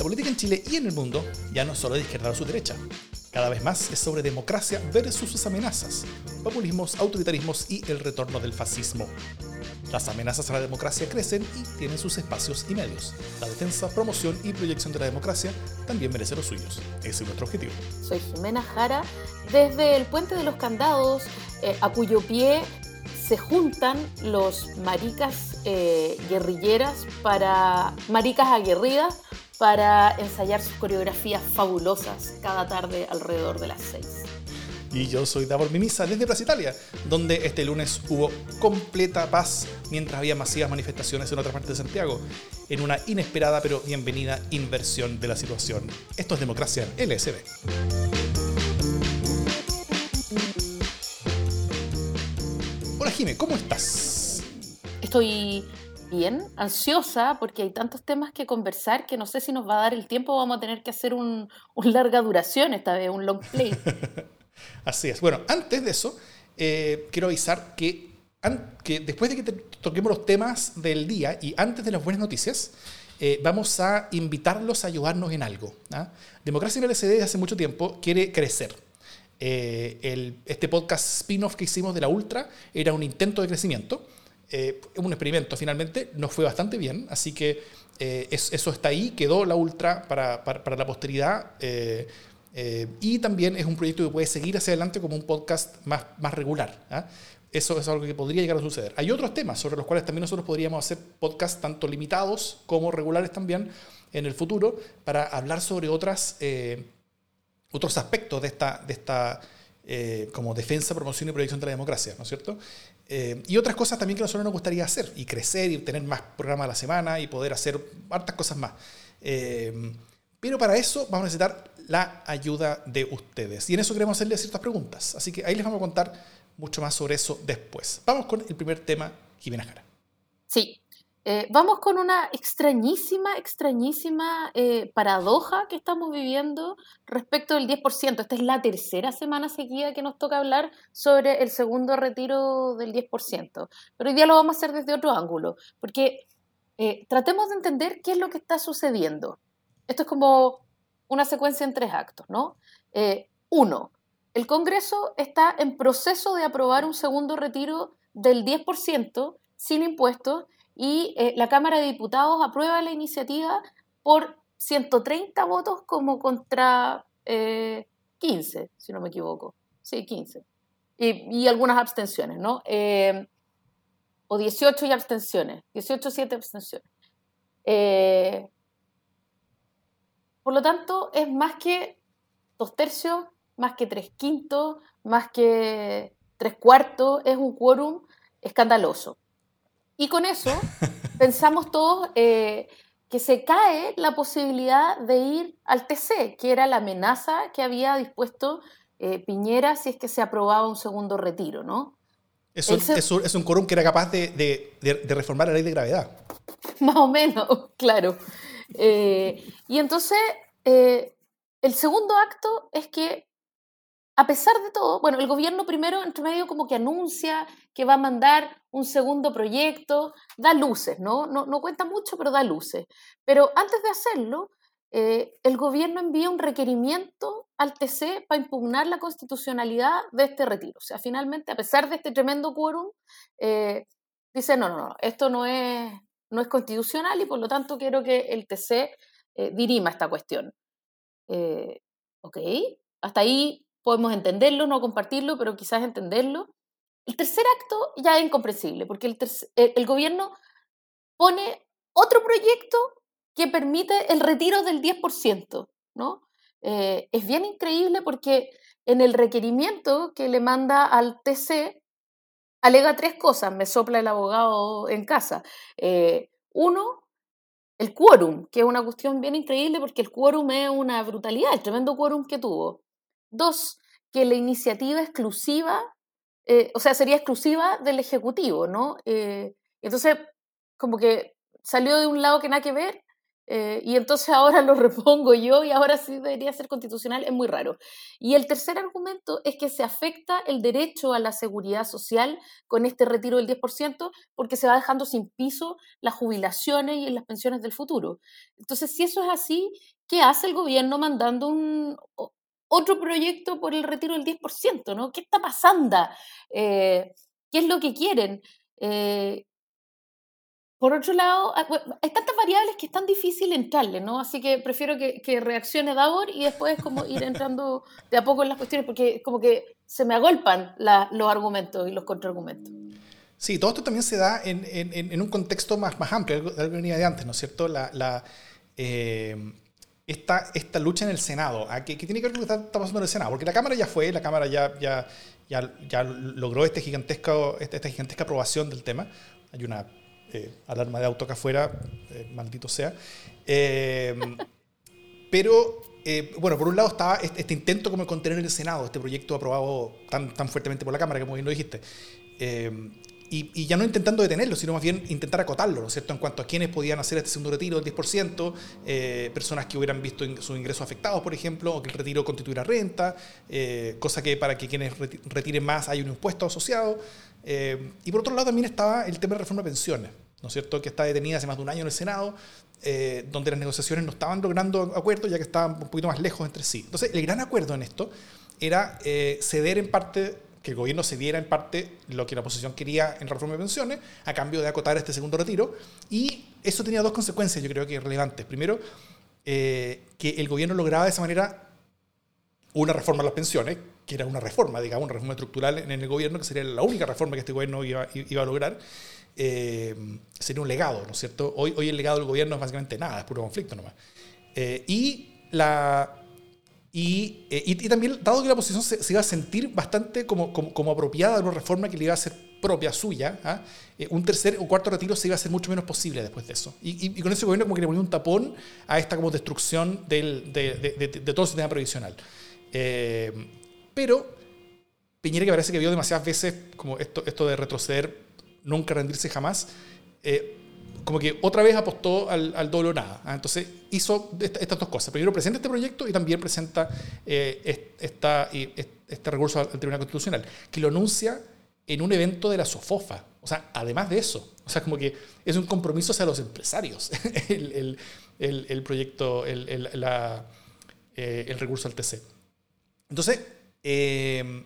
La política en Chile y en el mundo ya no es solo de izquierda o su derecha. Cada vez más es sobre democracia versus sus amenazas, populismos, autoritarismos y el retorno del fascismo. Las amenazas a la democracia crecen y tienen sus espacios y medios. La defensa, promoción y proyección de la democracia también merece los suyos. Ese es nuestro objetivo. Soy Jimena Jara, desde el Puente de los Candados, eh, a cuyo pie se juntan los maricas eh, guerrilleras para maricas aguerridas para ensayar sus coreografías fabulosas cada tarde alrededor de las seis. Y yo soy Davor Mimisa desde Plaza Italia, donde este lunes hubo completa paz mientras había masivas manifestaciones en otra parte de Santiago, en una inesperada pero bienvenida inversión de la situación. Esto es democracia LSD. Hola Jime, ¿cómo estás? Estoy bien, ansiosa, porque hay tantos temas que conversar que no sé si nos va a dar el tiempo, vamos a tener que hacer un, larga duración esta vez, un long play. Así es. Bueno, antes de eso, eh, quiero avisar que, después de que toquemos los temas del día y antes de las buenas noticias, eh, vamos a invitarlos a ayudarnos en algo. ¿ah? Democracia en el SD hace mucho tiempo quiere crecer. Eh, este podcast spin-off que hicimos de la Ultra era un intento de crecimiento eh, un experimento finalmente, nos fue bastante bien, así que eh, eso está ahí, quedó la Ultra para, para, la posteridad eh, y también es un proyecto que puede seguir hacia adelante como un podcast más, más regular. ¿ah? Eso es algo que podría llegar a suceder. Hay otros temas sobre los cuales también nosotros podríamos hacer podcasts tanto limitados como regulares también en el futuro para hablar sobre otras, otros aspectos de esta, de esta como defensa, promoción y proyección de la democracia, ¿no es cierto? Eh, y otras cosas también que a nosotros nos gustaría hacer, y crecer, y tener más programas a la semana, y poder hacer hartas cosas más. Eh, pero para eso vamos a necesitar la ayuda de ustedes. Y en eso queremos hacerles ciertas preguntas. Así que ahí les vamos a contar mucho más sobre eso después. Vamos con el primer tema, Jimena Jara. Sí, eh, vamos con una extrañísima, extrañísima eh, paradoja que estamos viviendo respecto del 10%. Esta es la tercera semana seguida que nos toca hablar sobre el segundo retiro del 10%. Pero hoy día lo vamos a hacer desde otro ángulo, porque eh, tratemos de entender qué es lo que está sucediendo. Esto es como una secuencia en tres actos, ¿no? uno, el Congreso está en proceso de aprobar un segundo retiro del 10% sin impuestos y eh, la Cámara de Diputados aprueba la iniciativa por 130 votos como contra 15, eh, si no me equivoco. Sí, 15. Y, algunas abstenciones, ¿no? Eh, o 18 y abstenciones. 18, 7 abstenciones. por lo tanto, es más que dos tercios, más que tres quintos, más que tres cuartos, es un quórum escandaloso. Y con eso pensamos todos eh, que se cae la posibilidad de ir al TC, que era la amenaza que había dispuesto eh, Piñera si es que se aprobaba un segundo retiro, ¿no? Eso, es un quórum que era capaz de, reformar la ley de gravedad. Más o menos, claro. Eh, y entonces, el segundo acto es que a pesar de todo, bueno, el gobierno primero, entre medio, como que anuncia que va a mandar un segundo proyecto, da luces, ¿no? No, no cuenta mucho, pero da luces. Pero antes de hacerlo, eh, el gobierno envía un requerimiento al TC para impugnar la constitucionalidad de este retiro. O sea, finalmente, a pesar de este tremendo quórum, eh, dice, no, no, no, esto no es, no es constitucional y por lo tanto quiero que el TC eh, dirima esta cuestión. ok, hasta ahí podemos entenderlo, no compartirlo, pero quizás entenderlo. El tercer acto ya es incomprensible, porque el, gobierno pone otro proyecto que permite el retiro del 10%, ¿no? Eh, es bien increíble porque en el requerimiento que le manda al TC alega tres cosas, me sopla el abogado en casa. Eh, uno, el quórum, que es una cuestión bien increíble porque el quórum es una brutalidad, el tremendo quórum que tuvo. Dos, que la iniciativa exclusiva, eh, o sea, sería exclusiva del Ejecutivo, ¿no? Eh, entonces, como que salió de un lado que nada que ver, eh, y entonces ahora lo repongo yo y ahora sí debería ser constitucional, es muy raro. Y el tercer argumento es que se afecta el derecho a la seguridad social con este retiro del 10% porque se va dejando sin piso las jubilaciones y las pensiones del futuro. Entonces, si eso es así, ¿qué hace el gobierno mandando un, otro proyecto por el retiro del 10%? ¿no? ¿Qué está pasando? Eh, ¿Qué es lo que quieren? Eh, por otro lado, ah, hay tantas variables que es tan difícil entrarle, ¿no? Así que prefiero que, reaccione Davor y después como ir entrando de a poco en las cuestiones, porque como que se me agolpan los argumentos y los contraargumentos. Sí, todo esto también se da en, un contexto más, amplio, algo que venía de antes, ¿no es cierto? La, la eh, esta, esta, lucha en el Senado, ¿ah? ¿Qué, tiene que ver con lo que está, pasando en el Senado? Porque la Cámara ya fue, la Cámara ya, ya, ya, ya logró este gigantesco, esta, esta gigantesca aprobación del tema. Hay una eh, alarma de auto acá afuera, eh, maldito sea. Eh, pero, bueno, por un lado estaba este, este, intento como de contener el Senado, este proyecto aprobado tan, tan fuertemente por la Cámara, como bien lo dijiste. Y, ya no intentando detenerlo, sino más bien intentar acotarlo, ¿no es cierto?, en cuanto a quienes podían hacer este segundo retiro del 10%, personas que hubieran visto sus ingresos afectados, por ejemplo, o que el retiro constituyera renta, cosa que para que quienes retiren más hay un impuesto asociado. Eh, y por otro lado también estaba el tema de reforma de pensiones, ¿no es cierto?, que está detenida hace más de un año en el Senado, eh, donde las negociaciones no estaban logrando acuerdos ya que estaban un poquito más lejos entre sí. Entonces, el gran acuerdo en esto era eh, ceder en parte, que el gobierno cediera en parte lo que la oposición quería en reforma de pensiones, a cambio de acotar este segundo retiro, y eso tenía dos consecuencias, yo creo que relevantes. Primero, que el gobierno lograba de esa manera una reforma a las pensiones, que era una reforma, digamos, una reforma estructural en el gobierno, que sería la única reforma que este gobierno iba, iba a lograr, eh, sería un legado, ¿no es cierto? Hoy, hoy el legado del gobierno es básicamente nada, es puro conflicto nomás. Eh, y, la, y, eh, y, también, dado que la oposición se, iba a sentir bastante como, como, como, apropiada de una reforma que le iba a ser propia suya, ¿ah? un tercer o cuarto retiro se iba a hacer mucho menos posible después de eso. Y, y con ese gobierno como que le ponía un tapón a esta como destrucción del, de, de, de, todo el sistema previsional. Pero Piñera, que parece que vio demasiadas veces como esto, esto de retroceder, nunca rendirse jamás, eh, como que otra vez apostó al, al doble o nada. ¿ah? Entonces hizo estas dos cosas. Primero presenta este proyecto y también presenta eh, este recurso al Tribunal Constitucional, que lo anuncia en un evento de la SOFOFA. O sea, además de eso, o sea, como que es un compromiso hacia los empresarios, el, el, el, proyecto, la, eh, el recurso al TC. Entonces, eh,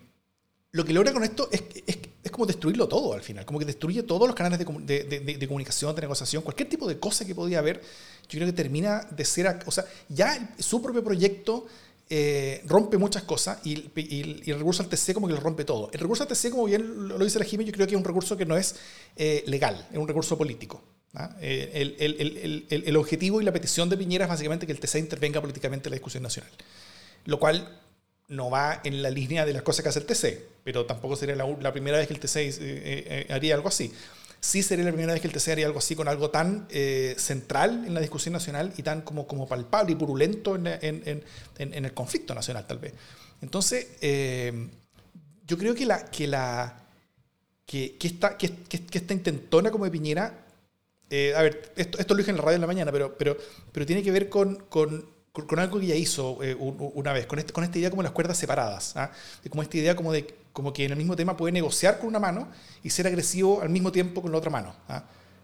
lo que logra con esto es, es, es, como destruirlo todo al final, como que destruye todos los canales de, comunicación, de negociación, cualquier tipo de cosa que podía haber, yo creo que termina de ser, o sea, ya su propio proyecto eh, rompe muchas cosas y, el recurso al TC como que lo rompe todo. El recurso al TC, como bien lo dice la Jiménez, yo creo que es un recurso que no es eh, legal, es un recurso político. ¿ah? El, el, el, el, objetivo y la petición de Piñera es básicamente que el TC intervenga políticamente en la discusión nacional, lo cual no va en la línea de las cosas que hace el TC, pero tampoco sería la, primera vez que el TC eh, eh, haría algo así. Sí sería la primera vez que el TC haría algo así con algo tan eh, central en la discusión nacional y tan como, como palpable y purulento en, en, en, el conflicto nacional, tal vez. Entonces, yo creo que la que la que, que esta, que, que, intentona como de Piñera, a ver, esto, esto lo dije en la radio en la mañana, pero, pero, pero tiene que ver con con, algo que ya hizo eh, una vez, con, este, con esta idea como las cuerdas separadas, ¿ah? como esta idea como de como que en el mismo tema puede negociar con una mano y ser agresivo al mismo tiempo con la otra mano. ¿ah?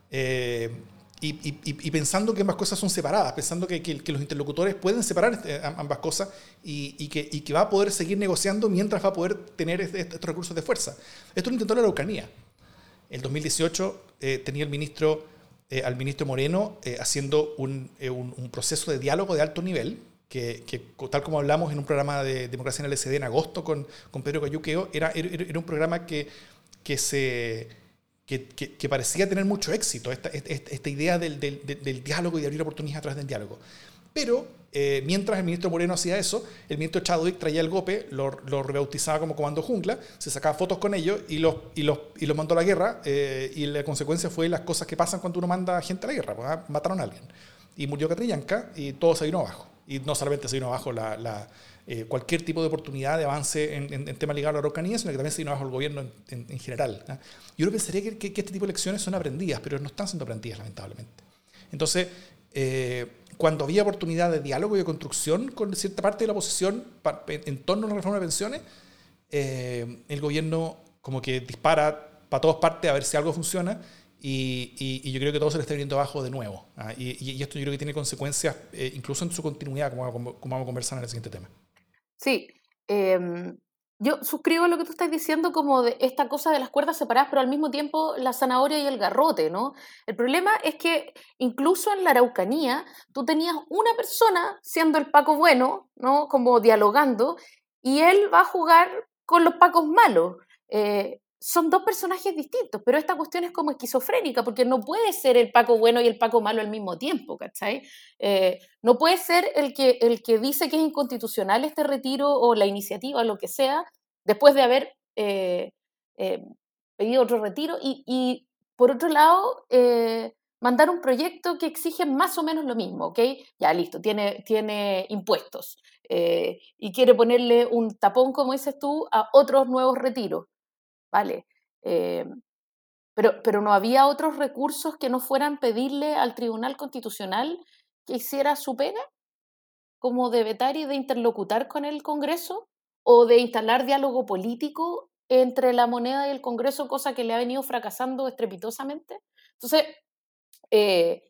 Eh, y, pensando que ambas cosas son separadas, pensando que, que, los interlocutores pueden separar este, ambas cosas y, que, va a poder seguir negociando mientras va a poder tener este, estos recursos de fuerza. Esto lo intentó la Araucanía. En 2018 eh, tenía el ministro eh, al ministro Moreno eh, haciendo eh, un, un, proceso de diálogo de alto nivel, que, que, tal como hablamos en un programa de democracia en el SD en agosto con, con Pedro Cayuqueo, era, era, un programa que, que se, que, que, parecía tener mucho éxito, esta, esta, idea del, del, del, diálogo y de abrir oportunidades a través del diálogo. Pero eh, mientras el ministro Moreno hacía eso, el ministro Chadwick traía el golpe, lo, lo rebautizaba como Comando Jungla, se sacaba fotos con ellos y los, y los, y los mandó a la guerra. Eh, y la consecuencia fue las cosas que pasan cuando uno manda gente a la guerra. Pues, ah, mataron a alguien. Y murió Catrillanca y todo se vino abajo. Y no solamente se vino abajo la, eh, cualquier tipo de oportunidad de avance en, en, temas ligados a la Araucanía, sino que también se vino abajo el gobierno en, en general. ¿ah? Yo pensaría que, que, este tipo de lecciones son aprendidas, pero no están siendo aprendidas, lamentablemente. Entonces, cuando había oportunidad de diálogo y de construcción con cierta parte de la oposición en torno a la reforma de pensiones, eh, el gobierno como que dispara para todas partes a ver si algo funciona y, yo creo que todo se le está viniendo abajo de nuevo. ¿ah? Y, esto yo creo que tiene consecuencias eh, incluso en su continuidad, como, como, vamos a conversar en el siguiente tema. Sí, em, yo suscribo lo que tú estás diciendo como de esta cosa de las cuerdas separadas, pero al mismo tiempo la zanahoria y el garrote, ¿no? El problema es que incluso en la Araucanía tú tenías una persona siendo el Paco bueno, ¿no? Como dialogando, y él va a jugar con los Pacos malos. Eh, son dos personajes distintos, pero esta cuestión es como esquizofrénica, porque no puede ser el Paco bueno y el Paco malo al mismo tiempo, ¿cachai? Eh, no puede ser el que, el que dice que es inconstitucional este retiro o la iniciativa, lo que sea, después de haber eh, eh, pedido otro retiro, y, por otro lado, mandar un proyecto que exige más o menos lo mismo, ¿ok? Ya, listo, tiene, tiene impuestos y quiere ponerle un tapón, como dices tú, a otros nuevos retiros ¿vale? Eh, pero, pero no había otros recursos que no fueran pedirle al Tribunal Constitucional que hiciera su pega, como de vetar y de interlocutar con el Congreso, o de instalar diálogo político entre la moneda y el Congreso, cosa que le ha venido fracasando estrepitosamente. Entonces, eh,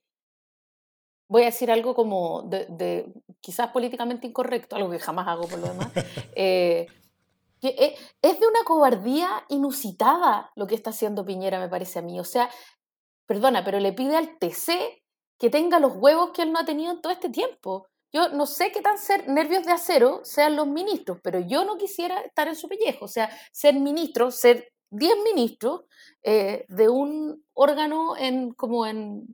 voy a decir algo como de, quizás políticamente incorrecto, algo que jamás hago por lo demás, eh, e, es de una cobardía inusitada lo que está haciendo Piñera, me parece a mí. O sea, perdona, pero le pide al TC que tenga los huevos que él no ha tenido en todo este tiempo. Yo no sé qué tan ser nervios de acero sean los ministros, pero yo no quisiera estar en su pellejo. O sea, ser ministro, ser 10 ministros eh, de un órgano en, como en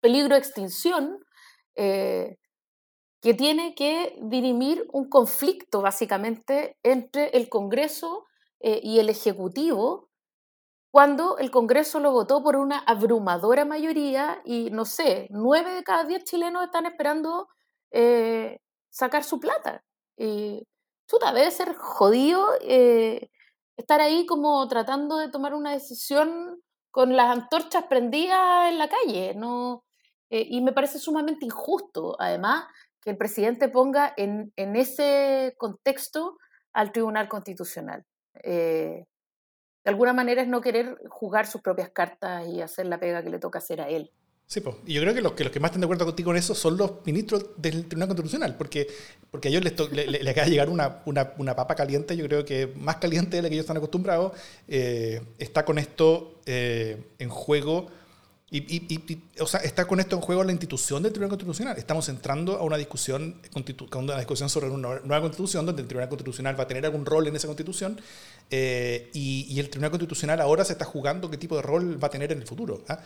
peligro de extinción, eh, que tiene que dirimir un conflicto básicamente entre el Congreso eh, y el Ejecutivo, cuando el Congreso lo votó por una abrumadora mayoría y, no sé, nueve de cada diez chilenos están esperando eh, sacar su plata. Y chuta, debe ser jodido eh, estar ahí como tratando de tomar una decisión con las antorchas prendidas en la calle, ¿no? y me parece sumamente injusto, además, que el presidente ponga en, en ese contexto al Tribunal Constitucional. Eh, de alguna manera es no querer jugar sus propias cartas y hacer la pega que le toca hacer a él. Sí, pues. Y yo creo que los, que los que más están de acuerdo contigo en eso son los ministros del Tribunal Constitucional, porque, porque a ellos les, le, acaba de llegar una, una, una, papa caliente, yo creo que más caliente de la que ellos están acostumbrados. Eh, está con esto eh, en juego y, o sea, está con esto en juego la institución del Tribunal Constitucional. Estamos entrando a una discusión, una discusión sobre una nueva constitución, donde el Tribunal Constitucional va a tener algún rol en esa constitución, eh, y, el Tribunal Constitucional ahora se está jugando qué tipo de rol va a tener en el futuro. ¿ah?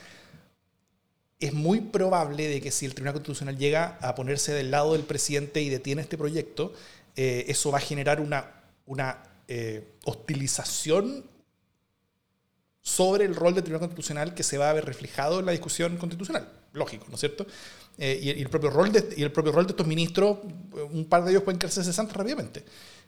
Es muy probable de que si el Tribunal Constitucional llega a ponerse del lado del presidente y detiene este proyecto, eh, eso va a generar una, una eh, hostilización sobre el rol del Tribunal Constitucional que se va a ver reflejado en la discusión constitucional. Lógico, ¿no es cierto? Eh, y, el propio rol de, y el propio rol de estos ministros, un par de ellos pueden quedarse cesantes rápidamente.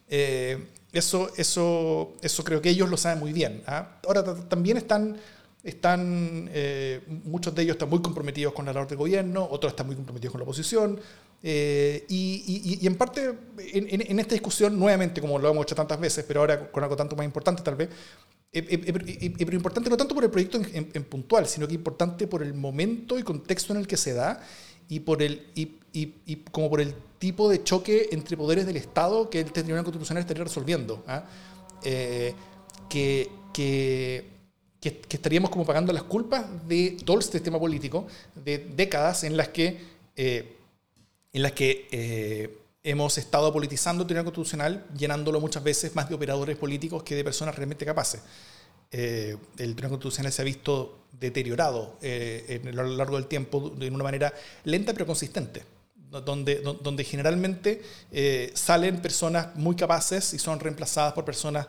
Eh, eso, eso, eso creo que ellos lo saben muy bien. ¿ah? Ahora también están, están eh, muchos de ellos están muy comprometidos con la labor del gobierno, otros están muy comprometidos con la oposición. y, en parte, en, en, esta discusión, nuevamente, como lo hemos hecho tantas veces, pero ahora con algo tanto más importante tal vez, pero importante no tanto por el proyecto en, puntual, sino que importante por el momento y contexto en el que se da y, por el, y, y, como por el tipo de choque entre poderes del Estado que el Tribunal Constitucional estaría resolviendo. ¿ah? Eh, que, que, que, estaríamos como pagando las culpas de todo el sistema político de décadas en las que, eh, en las que eh, hemos estado politizando el Tribunal Constitucional, llenándolo muchas veces más de operadores políticos que de personas realmente capaces. Eh, el Tribunal Constitucional se ha visto deteriorado eh, a lo largo del tiempo de una manera lenta pero consistente, donde, donde generalmente eh, salen personas muy capaces y son reemplazadas por personas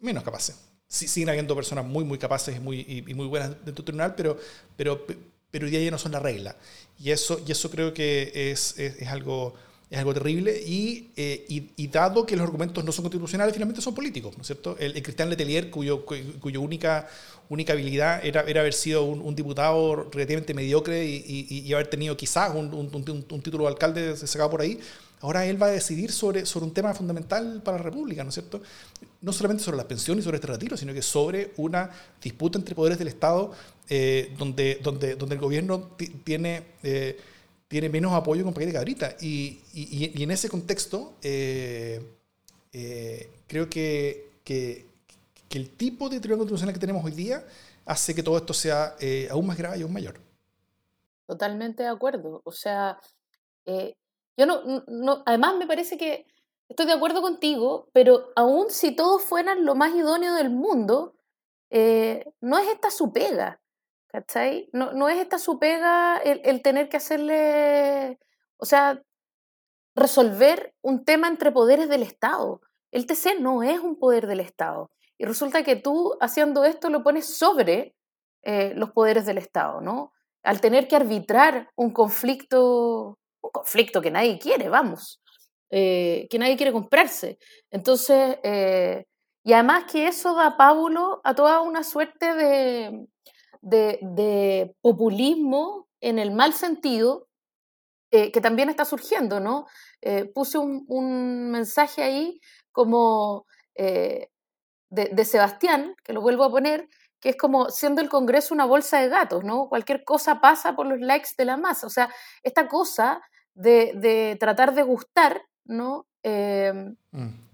menos capaces. Sí, siguen habiendo personas muy, muy capaces y muy, y, muy buenas dentro del tribunal, pero, pero, pero hoy día ya no son la regla. Y eso, y eso creo que es, es, es algo es algo terrible y, eh, y, dado que los argumentos no son constitucionales, finalmente son políticos, ¿no es cierto? El, Cristian Letelier, cuyo, cuyo única, única habilidad era, era haber sido un, diputado relativamente mediocre y, y, haber tenido quizás un, un, título de alcalde sacado por ahí, ahora él va a decidir sobre, sobre un tema fundamental para la República, ¿no es cierto? No solamente sobre las pensiones y sobre este retiro, sino que sobre una disputa entre poderes del Estado eh, donde, donde, donde el gobierno tiene... Eh, tiene menos apoyo con paquete cabrita. Y, y, y, en ese contexto, eh, eh, creo que, que, que, el tipo de tribunal constitucional que tenemos hoy día hace que todo esto sea eh, aún más grave y aún mayor. Totalmente de acuerdo. O sea, yo no, no, además me parece que estoy de acuerdo contigo, pero aún si todos fueran lo más idóneo del mundo, no es esta su pega. ¿Cachai? No, no es esta su pega el, el, tener que hacerle, o sea, resolver un tema entre poderes del Estado. El TC no es un poder del Estado. Y resulta que tú haciendo esto lo pones sobre eh, los poderes del Estado, ¿no? Al tener que arbitrar un conflicto, un conflicto que nadie quiere, vamos, eh, que nadie quiere comprarse. Entonces, eh, y además que eso da pábulo a toda una suerte de, de, populismo en el mal sentido eh, que también está surgiendo, ¿no? Eh, puse un, mensaje ahí como eh, de, Sebastián, que lo vuelvo a poner, que es como siendo el Congreso una bolsa de gatos, ¿no? Cualquier cosa pasa por los likes de la masa. O sea, esta cosa de, tratar de gustar, ¿no? Mm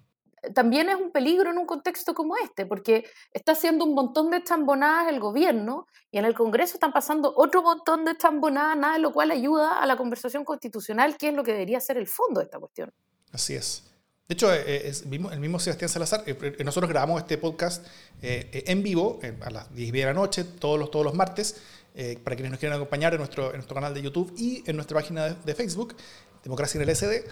también es un peligro en un contexto como este, porque está haciendo un montón de chambonadas el gobierno y en el Congreso están pasando otro montón de chambonadas, nada de lo cual ayuda a la conversación constitucional, que es lo que debería ser el fondo de esta cuestión. Así es. De hecho, eh, es, el mismo Sebastián Salazar, eh, eh, nosotros grabamos este podcast en vivo a las 10 de la noche, todos los, todos los martes, para quienes nos quieran acompañar en nuestro, en nuestro canal de YouTube y en nuestra página de Facebook, Democracia en el SD.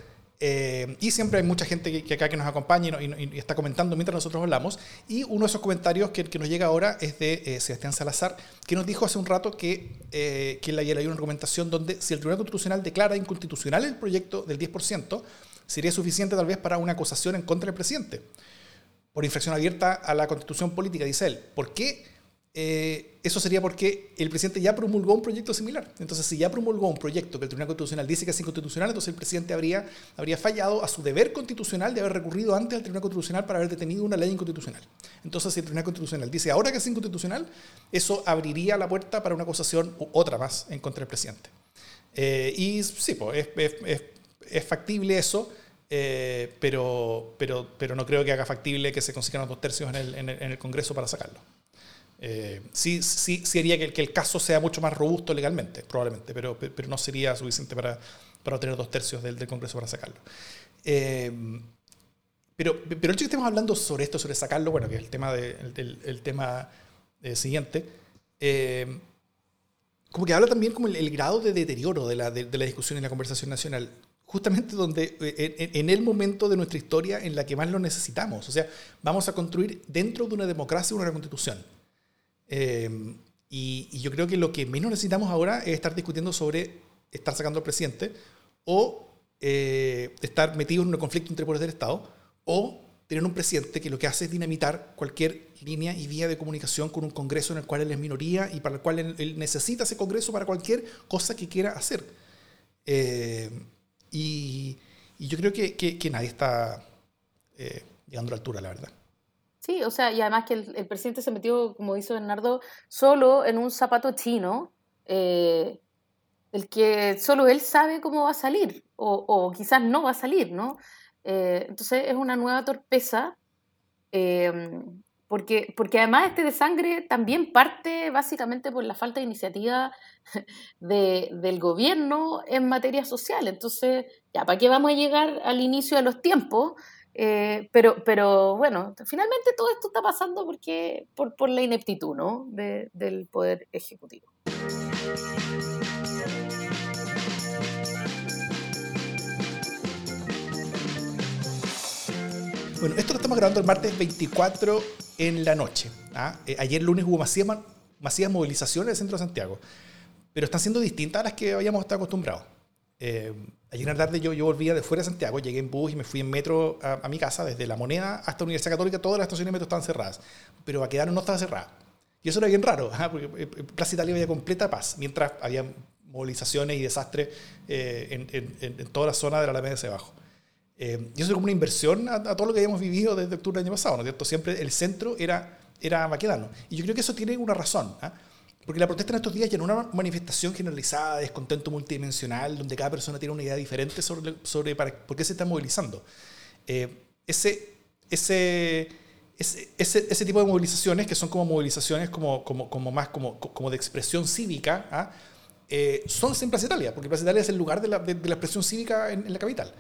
Eh, y siempre hay mucha gente que, acá que nos acompaña y, está comentando mientras nosotros hablamos. Y uno de esos comentarios que, nos llega ahora es de eh, Sebastián Salazar, que nos dijo hace un rato que, eh, que hay una argumentación donde si el Tribunal Constitucional declara inconstitucional el proyecto del 10%, sería suficiente tal vez para una acusación en contra del presidente por infracción abierta a la constitución política, dice él. ¿Por qué? Eh, eso sería porque el presidente ya promulgó un proyecto similar. Entonces, si ya promulgó un proyecto que el Tribunal Constitucional dice que es inconstitucional, entonces el presidente habría, habría fallado a su deber constitucional de haber recurrido antes al Tribunal Constitucional para haber detenido una ley inconstitucional. Entonces, si el Tribunal Constitucional dice ahora que es inconstitucional, eso abriría la puerta para una acusación u otra más en contra del presidente. Eh, y sí, pues, es, factible eso. Eh, pero, pero, pero no creo que haga factible que se consigan los dos tercios en el, en el Congreso para sacarlo. Eh, sí, sí, sería que, que, el caso sea mucho más robusto legalmente, probablemente, pero, pero no sería suficiente para, para obtener dos tercios del, del Congreso para sacarlo. Eh, pero, pero el hecho de que estemos hablando sobre esto, sobre sacarlo, bueno, que es el tema, de, el, tema eh, siguiente, como que habla también como el, grado de deterioro de la, de, la, discusión en la conversación nacional, justamente donde en, en, el momento de nuestra historia en la que más lo necesitamos. O sea, vamos a construir dentro de una democracia una constitución Em, y, yo creo que lo que menos necesitamos ahora es estar discutiendo sobre estar sacando al presidente o eh, estar metido en un conflicto entre poderes del Estado o tener un presidente que lo que hace es dinamitar cualquier línea y vía de comunicación con un Congreso en el cual él es minoría y para el cual él, necesita ese Congreso para cualquier cosa que quiera hacer. Em, y, yo creo que, que, nadie está eh, llegando a la altura, la verdad. Sí, o sea, y además que el, presidente se metió, como dice Bernardo, solo en un zapato chino, eh, el que solo él sabe cómo va a salir, o, quizás no va a salir, ¿no? Eh, entonces es una nueva torpeza, em, porque, porque además este de sangre también parte básicamente por la falta de iniciativa de, del gobierno en materia social. Entonces, ya, ¿para qué vamos a llegar al inicio de los tiempos? Eh, pero, pero bueno, finalmente todo esto está pasando porque, por, la ineptitud ¿no? del poder ejecutivo. Bueno, esto lo estamos grabando el martes 24 en la noche. ¿ah? Eh, ayer lunes hubo masivas movilizaciones en el centro de Santiago, pero están siendo distintas a las que habíamos estado acostumbrados. Eh, ayer en la tarde yo, yo volvía de fuera de Santiago, llegué en bus y me fui en metro a, mi casa, desde La Moneda hasta la Universidad Católica, todas las estaciones de metro estaban cerradas, pero Baquedano no estaba cerrada. Y eso era bien raro, porque eh, Plaza Italia había completa paz, mientras había movilizaciones y desastres en, en, toda la zona de la Alameda de Bajo. Eh, y eso es como una inversión a, todo lo que habíamos vivido desde octubre del año pasado, ¿no es cierto? Siempre el centro era, era maquedano. Y yo creo que eso tiene una razón, ¿ah? Porque la protesta en estos días ya es una manifestación generalizada, descontento multidimensional, donde cada persona tiene una idea diferente sobre, sobre para, por qué se está movilizando. Eh, ese, ese, ese, ese, tipo de movilizaciones, que son como movilizaciones como, como, como más como, como de expresión cívica, ¿ah? eh, son en Plaza Italia, porque Plaza Italia es el lugar de la, de, la expresión cívica en, en la capital.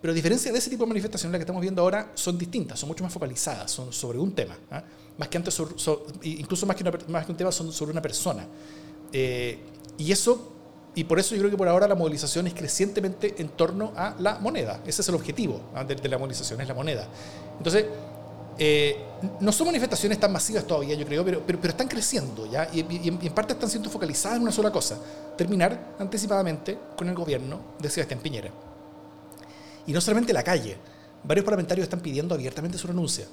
Pero a diferencia de ese tipo de manifestaciones, las que estamos viendo ahora son distintas, son mucho más focalizadas, son sobre un tema. ¿ah? Más que antes, incluso más que, más que un tema, son sobre una persona. Eh, y eso, y por eso yo creo que por ahora la movilización es crecientemente en torno a la moneda. Ese es el objetivo ¿ah? de, la movilización, es la moneda. Entonces, eh, no son manifestaciones tan masivas todavía, yo creo, pero, pero, pero están creciendo, ¿ya? Y, y, en parte están siendo focalizadas en una sola cosa, terminar anticipadamente con el gobierno de Sebastián Piñera. Y no solamente la calle. Varios parlamentarios están pidiendo abiertamente su renuncia.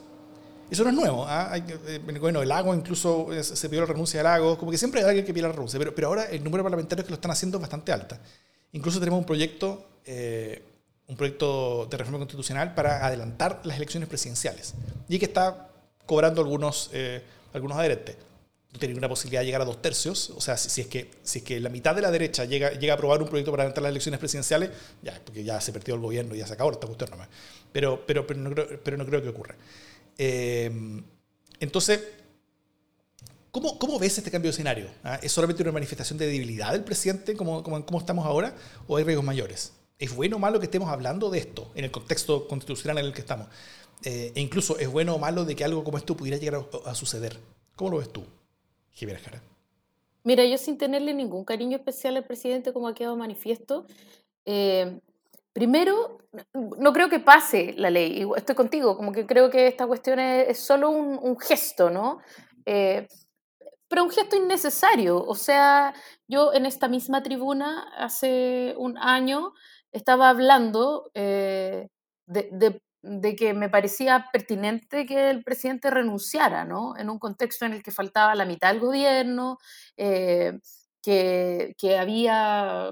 Eso no es nuevo. ¿ah? Eh, bueno, el Lago incluso eh, se pidió la renuncia del Lago. Como que siempre hay alguien que pide la renuncia. Pero, pero ahora el número de parlamentarios que lo están haciendo es bastante alta. Incluso tenemos un proyecto, eh, un proyecto de reforma constitucional para adelantar las elecciones presidenciales. Y que está cobrando algunos, algunos adherentes tener una posibilidad de llegar a dos tercios, o sea, si, es, que, si es que la mitad de la derecha llega, llega a aprobar un proyecto para adelantar las elecciones presidenciales, ya, porque ya se perdió el gobierno y ya se acabó esta cuestión nomás. Pero, pero, pero, no, creo, pero no creo que ocurra. Eh, entonces, ¿cómo, ¿cómo, ves este cambio de escenario? ¿Ah? ¿Es solamente una manifestación de debilidad del presidente como, como, estamos ahora o hay riesgos mayores? ¿Es bueno o malo que estemos hablando de esto en el contexto constitucional en el que estamos? Eh, e incluso, ¿es bueno o malo de que algo como esto pudiera llegar a, suceder? ¿Cómo lo ves tú? Mira, yo sin tenerle ningún cariño especial al presidente, como ha quedado manifiesto, eh, primero, no creo que pase la ley, estoy contigo, como que creo que esta cuestión es, solo un, gesto, ¿no? Eh, pero un gesto innecesario. O sea, yo en esta misma tribuna hace un año estaba hablando eh, de, que me parecía pertinente que el presidente renunciara, ¿no? En un contexto en el que faltaba la mitad del gobierno, eh, que, había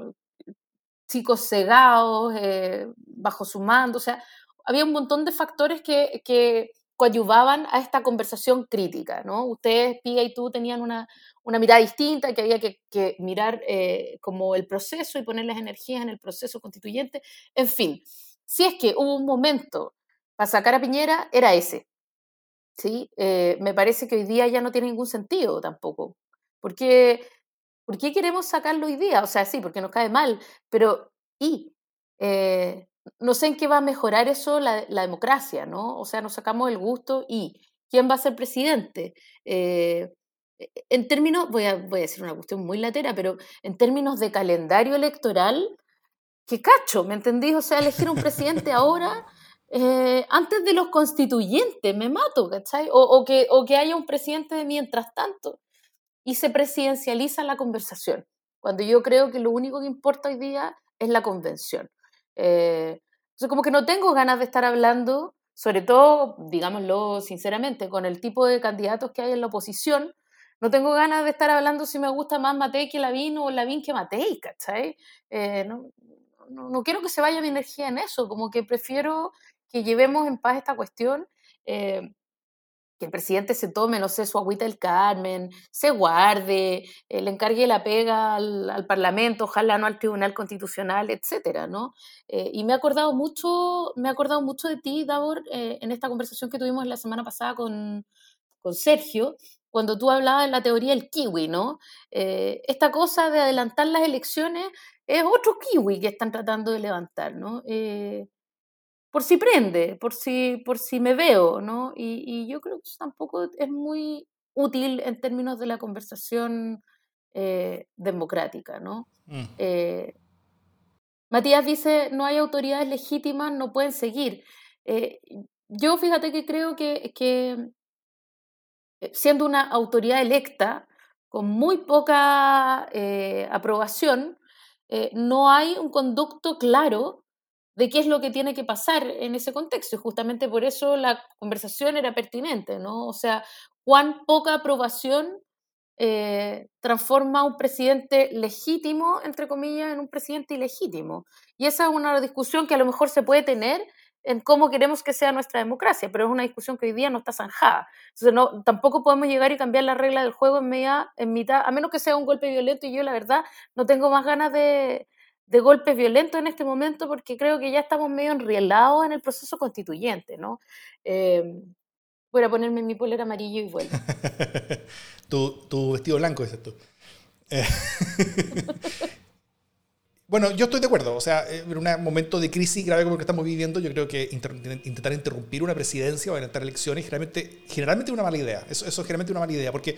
chicos cegados eh, bajo su mando, o sea, había un montón de factores que, que coadyuvaban a esta conversación crítica, ¿no? Ustedes, Piga y tú, tenían una, una mirada distinta, que había que, que mirar eh, como el proceso y poner las energías en el proceso constituyente, en fin si es que hubo un momento para sacar a Piñera, era ese. ¿sí? Eh, me parece que hoy día ya no tiene ningún sentido tampoco. Porque, ¿Por qué queremos sacarlo hoy día? O sea, sí, porque nos cae mal, pero ¿y? Eh, no sé en qué va a mejorar eso la, democracia, ¿no? O sea, nos sacamos el gusto y ¿quién va a ser presidente? Eh, en términos, voy a, decir una cuestión muy latera, pero en términos de calendario electoral, qué cacho, ¿me entendís? O sea, elegir un presidente ahora, eh, antes de los constituyentes, me mato, ¿cachai? O, que, haya un presidente de mientras tanto y se presidencializa la conversación, cuando yo creo que lo único que importa hoy día es la convención. Eh, entonces, como que no tengo ganas de estar hablando, sobre todo, digámoslo sinceramente, con el tipo de candidatos que hay en la oposición, no tengo ganas de estar hablando si me gusta más Matei que Lavín o Lavín que Matei, ¿cachai? Eh, no, no, quiero que se vaya mi energía en eso, como que prefiero que llevemos en paz esta cuestión, eh, que el presidente se tome, no sé, su agüita del Carmen, se guarde, eh, le encargue la pega al, Parlamento, ojalá no al Tribunal Constitucional, etcétera, ¿no? Eh, y me he acordado mucho, me he acordado mucho de ti, Davor, en esta conversación que tuvimos la semana pasada con, con Sergio, cuando tú hablabas de la teoría del kiwi, ¿no? esta cosa de adelantar las elecciones es otro kiwi que están tratando de levantar, ¿no? Eh, por si prende, por si, por si me veo, ¿no? Y, yo creo que eso tampoco es muy útil en términos de la conversación eh, democrática, ¿no? Mm. Eh, Matías dice, no hay autoridades legítimas, no pueden seguir. yo fíjate que creo que, que siendo una autoridad electa, con muy poca aprobación, eh, no hay un conducto claro de qué es lo que tiene que pasar en ese contexto. Y justamente por eso la conversación era pertinente, ¿no? O sea, cuán poca aprobación eh, transforma a un presidente legítimo, entre comillas, en un presidente ilegítimo. Y esa es una discusión que a lo mejor se puede tener en cómo queremos que sea nuestra democracia, pero es una discusión que hoy día no está zanjada. Entonces, no, tampoco podemos llegar y cambiar la regla del juego en, media, en mitad, a menos que sea un golpe violento, y yo la verdad no tengo más ganas de, de golpes violentos en este momento porque creo que ya estamos medio enrielados en el proceso constituyente, ¿no? Eh, voy a ponerme mi polera amarillo y vuelvo. tu, vestido blanco, es esto. Eh, bueno, yo estoy de acuerdo. O sea, en un momento de crisis grave como el que estamos viviendo, yo creo que intentar interrumpir una presidencia o adelantar elecciones generalmente, generalmente es una mala idea. Eso, eso es generalmente una mala idea porque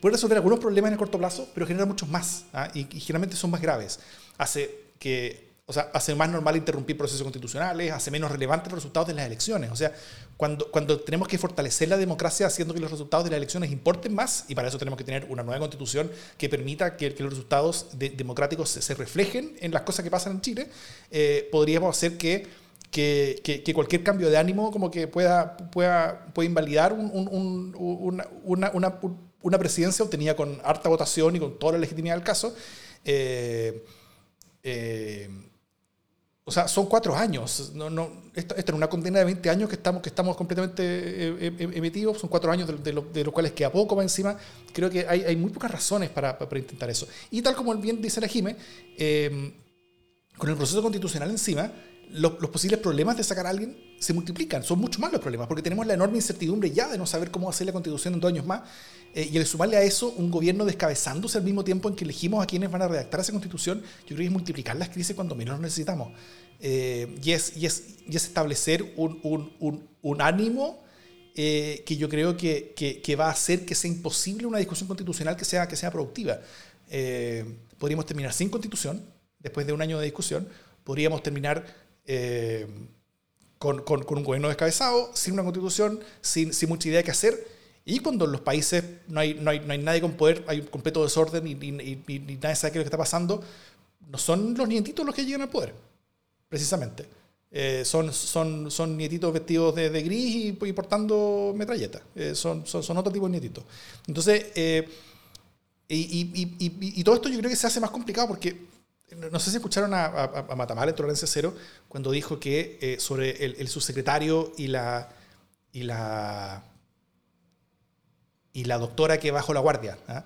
puede resolver algunos problemas en el corto plazo, pero genera muchos más. ¿ah? Y, generalmente son más graves. Hace que, o sea, hace más normal interrumpir procesos constitucionales, hace menos relevantes los resultados de las elecciones. O sea, cuando, cuando tenemos que fortalecer la democracia haciendo que los resultados de las elecciones importen más, y para eso tenemos que tener una nueva constitución que permita que, que los resultados democráticos se, reflejen en las cosas que pasan en Chile, eh, podríamos hacer que que, que, cualquier cambio de ánimo como que pueda, pueda, pueda invalidar un, un, una, una, una, presidencia obtenida con harta votación y con toda la legitimidad del caso. Eh, eh, o sea, son cuatro años. No, no, esta, esta, es una condena de 20 años que estamos, que estamos completamente eh, eh, emitidos. Son cuatro años de, los cuales queda poco más encima. Creo que hay, muy pocas razones para, para, intentar eso. Y tal como bien dice la Jime, con el proceso constitucional encima, los, posibles problemas de sacar a alguien se multiplican, son mucho más los problemas, porque tenemos la enorme incertidumbre ya de no saber cómo hacer la constitución en dos años más, eh, y al sumarle a eso un gobierno descabezándose al mismo tiempo en que elegimos a quienes van a redactar esa constitución, yo creo que es multiplicar las crisis cuando menos necesitamos. Eh, y, es, y, es, y, es, establecer un, un, un, ánimo eh, que yo creo que, que, que, va a hacer que sea imposible una discusión constitucional que sea, que sea productiva. podríamos terminar sin constitución, después de un año de discusión, podríamos terminar eh, con, con, un gobierno descabezado, sin una constitución, sin, sin mucha idea de qué hacer. Y cuando en los países no hay, no hay, no hay nadie con poder, hay un completo desorden y, y, nadie sabe qué es lo que está pasando, no son los nietitos los que llegan al poder, precisamente. Eh, son, son, son nietitos vestidos de, de gris y, portando metralletas. Eh, son, son, son, otro tipo de nietitos. Entonces, y, todo esto yo creo que se hace más complicado porque no sé si escucharon a, a, Matamala en Tolerancia Cero cuando dijo que eh, sobre el, subsecretario y la, y la y la doctora que bajó la guardia, ¿ah?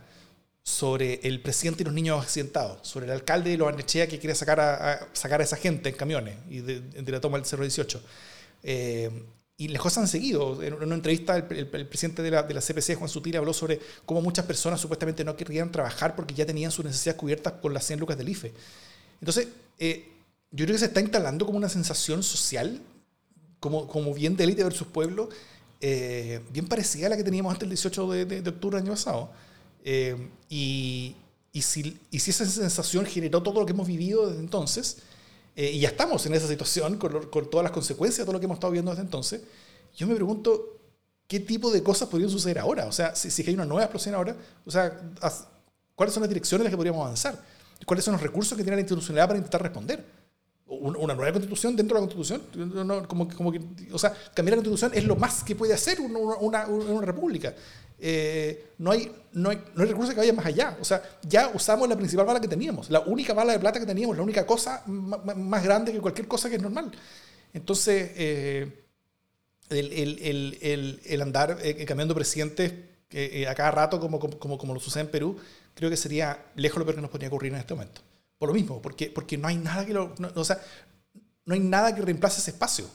sobre el presidente y los niños accidentados, sobre el alcalde de Los Arnechea que quiere sacar a, sacar a esa gente en camiones y de, la toma del 018. Eh, y las cosas han seguido. En una entrevista, el, presidente de la, de la, CPC, Juan Sutil, habló sobre cómo muchas personas supuestamente no querían trabajar porque ya tenían sus necesidades cubiertas con las 100 lucas del IFE. Entonces, eh, yo creo que se está instalando como una sensación social, como, como bien de élite versus pueblo, eh, bien parecida a la que teníamos antes el 18 de, de, octubre del año pasado. Eh, y, y, si, y si esa sensación generó todo lo que hemos vivido desde entonces, eh, y ya estamos en esa situación con, con, todas las consecuencias de todo lo que hemos estado viendo desde entonces. Yo me pregunto, ¿qué tipo de cosas podrían suceder ahora? O sea, si, si hay una nueva explosión ahora, o sea, ¿cuáles son las direcciones en las que podríamos avanzar? ¿Cuáles son los recursos que tiene la institucionalidad para intentar responder? una nueva constitución dentro de la constitución. como, como que, o sea, cambiar la constitución es lo más que puede hacer una, una, una república. Eh, no, hay, no, hay, no hay recursos que vayan más allá. O sea, ya usamos la principal bala que teníamos, la única bala de plata que teníamos, la única cosa más grande que cualquier cosa que es normal. Entonces, eh, el, el, el, el, andar eh, cambiando presidentes a cada rato, como, como, como, lo sucede en Perú, creo que sería lejos lo peor que nos podría ocurrir en este momento. Por lo mismo, porque, porque no hay nada que lo, o sea, no hay nada que reemplace ese espacio.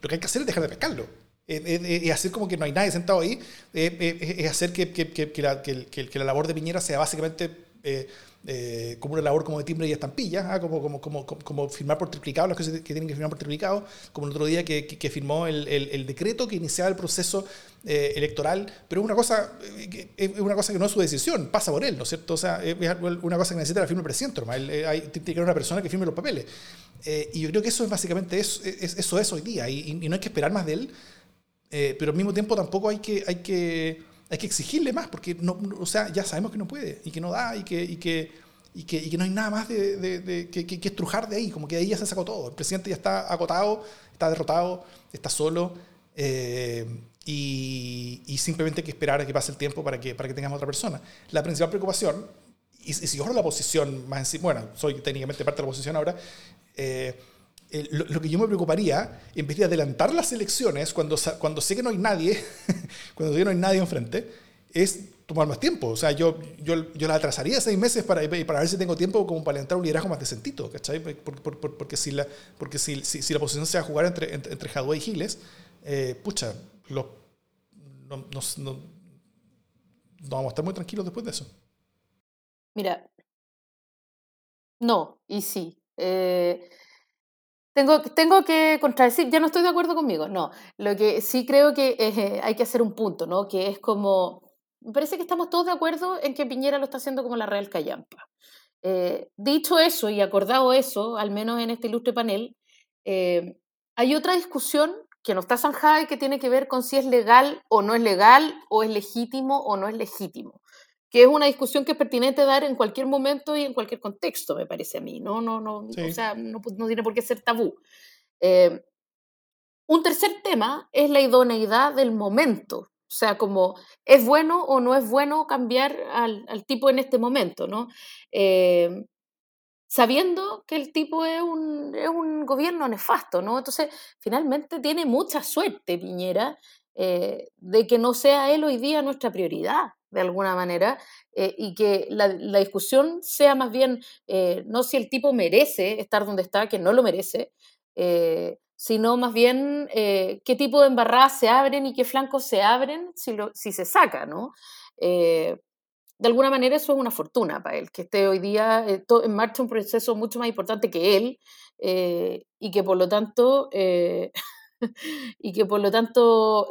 Lo que hay que hacer es dejar de pescarlo es hacer como que no hay nadie sentado ahí, es hacer que, que, que, la, que, la, labor de Piñera sea básicamente eh, eh, como una labor como de timbre y estampilla, ¿ah? como, como, como, como, firmar por triplicado, las cosas que tienen que firmar por triplicado, como el otro día que, que firmó el, el, el, decreto que iniciaba el proceso eh, electoral, pero es una, cosa, es una cosa que no es su decisión, pasa por él, ¿no es cierto? O sea, es una cosa que necesita la firma del presidente, hay, tiene que haber una persona que firme los papeles. y yo creo que eso es básicamente eso, es, eso es hoy día, y, y no hay que esperar más de él. Eh, pero al mismo tiempo tampoco hay que, hay que, hay que exigirle más, porque no, o sea, ya sabemos que no puede y que no da y que, y que, y que, no hay nada más de, que, que, estrujar de ahí, como que de ahí ya se sacó todo. El presidente ya está agotado, está derrotado, está solo. Eh, y, simplemente hay que esperar a que pase el tiempo para que, para que tengamos otra persona. La principal preocupación, y, si yo la posición más encima, bueno, soy técnicamente parte de la oposición ahora, eh, lo, que yo me preocuparía, en vez de adelantar las elecciones, cuando, cuando sé que no hay nadie, cuando sé que no hay nadie enfrente, es tomar más tiempo. O sea, yo, yo, yo la atrasaría seis meses para, para ver si tengo tiempo como para adelantar un liderazgo más decentito, ¿cachai? porque si la, porque si, si, la posición se va a jugar entre, entre, entre y Giles, eh, pucha, no, no, no, vamos a estar muy tranquilos después de eso. Mira, no, y sí. Eh, tengo, tengo que contradecir, ya no estoy de acuerdo conmigo, no. Lo que sí creo que eh, hay que hacer un punto, ¿no? Que es como, me parece que estamos todos de acuerdo en que Piñera lo está haciendo como la Real Callampa. Eh, dicho eso y acordado eso, al menos en este ilustre panel, eh, hay otra discusión que no está zanjada y que tiene que ver con si es legal o no es legal, o es legítimo o no es legítimo que es una discusión que es pertinente dar en cualquier momento y en cualquier contexto, me parece a mí, ¿no? no, no O sea, no, tiene por qué ser tabú. Eh, un tercer tema es la idoneidad del momento, o sea, como es bueno o no es bueno cambiar al, al tipo en este momento, ¿no? Eh, sabiendo que el tipo es un, es un, gobierno nefasto, ¿no? Entonces, finalmente tiene mucha suerte Piñera eh, de que no sea él hoy día nuestra prioridad de alguna manera, eh, y que la, discusión sea más bien eh, no si el tipo merece estar donde está, que no lo merece, eh, sino más bien qué tipo de embarradas se abren y qué flancos se abren si, lo, si se saca, ¿no? de alguna manera eso es una fortuna para él, que esté hoy día en marcha un proceso mucho más importante que él y que por lo tanto... y que por lo tanto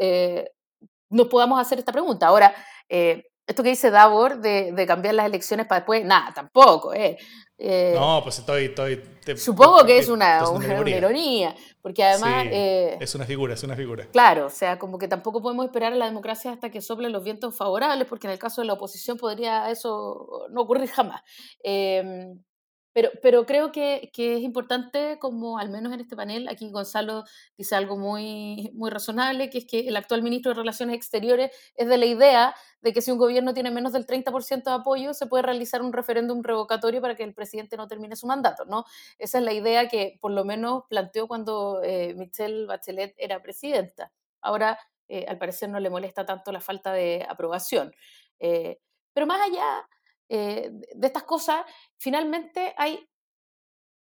nos podamos hacer esta pregunta. Ahora, eh, esto que dice Davor de, de, cambiar las elecciones para después, nada, tampoco. Eh. eh no, pues estoy... estoy supongo que es una, una, ironía, porque además... Eh, es una figura, es una figura. Claro, o sea, como que tampoco podemos esperar a la democracia hasta que soplen los vientos favorables, porque en el caso de la oposición podría eso no ocurrir jamás. Pero, pero creo que, que, es importante, como al menos en este panel, aquí Gonzalo dice algo muy, muy razonable, que es que el actual ministro de Relaciones Exteriores es de la idea de que si un gobierno tiene menos del 30% de apoyo, se puede realizar un referéndum revocatorio para que el presidente no termine su mandato, ¿no? Esa es la idea que por lo menos planteó cuando eh, Michelle Bachelet era presidenta. Ahora, eh, al parecer, no le molesta tanto la falta de aprobación. Eh, pero más allá eh, de estas cosas, finalmente hay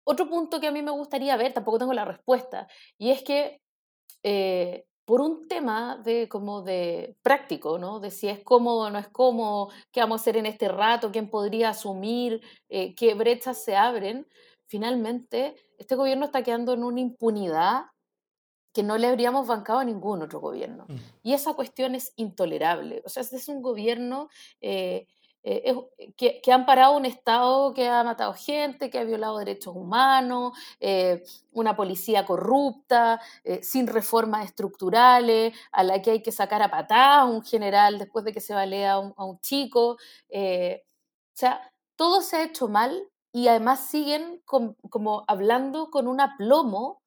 otro punto que a mí me gustaría ver, tampoco tengo la respuesta, y es que eh, por un tema de como de práctico, ¿no? De si es cómodo o no es cómodo, qué vamos a hacer en este rato, quién podría asumir, eh, qué brechas se abren, finalmente este gobierno está quedando en una impunidad que no le habríamos bancado a ningún otro gobierno. Mm. Y esa cuestión es intolerable. O sea, este es un gobierno eh, que, han parado un Estado que ha matado gente, que ha violado derechos humanos, eh, una policía corrupta, eh, sin reformas estructurales, a la que hay que sacar a patada a un general después de que se balea a un, chico. o sea, todo se ha hecho mal y además siguen como hablando con un aplomo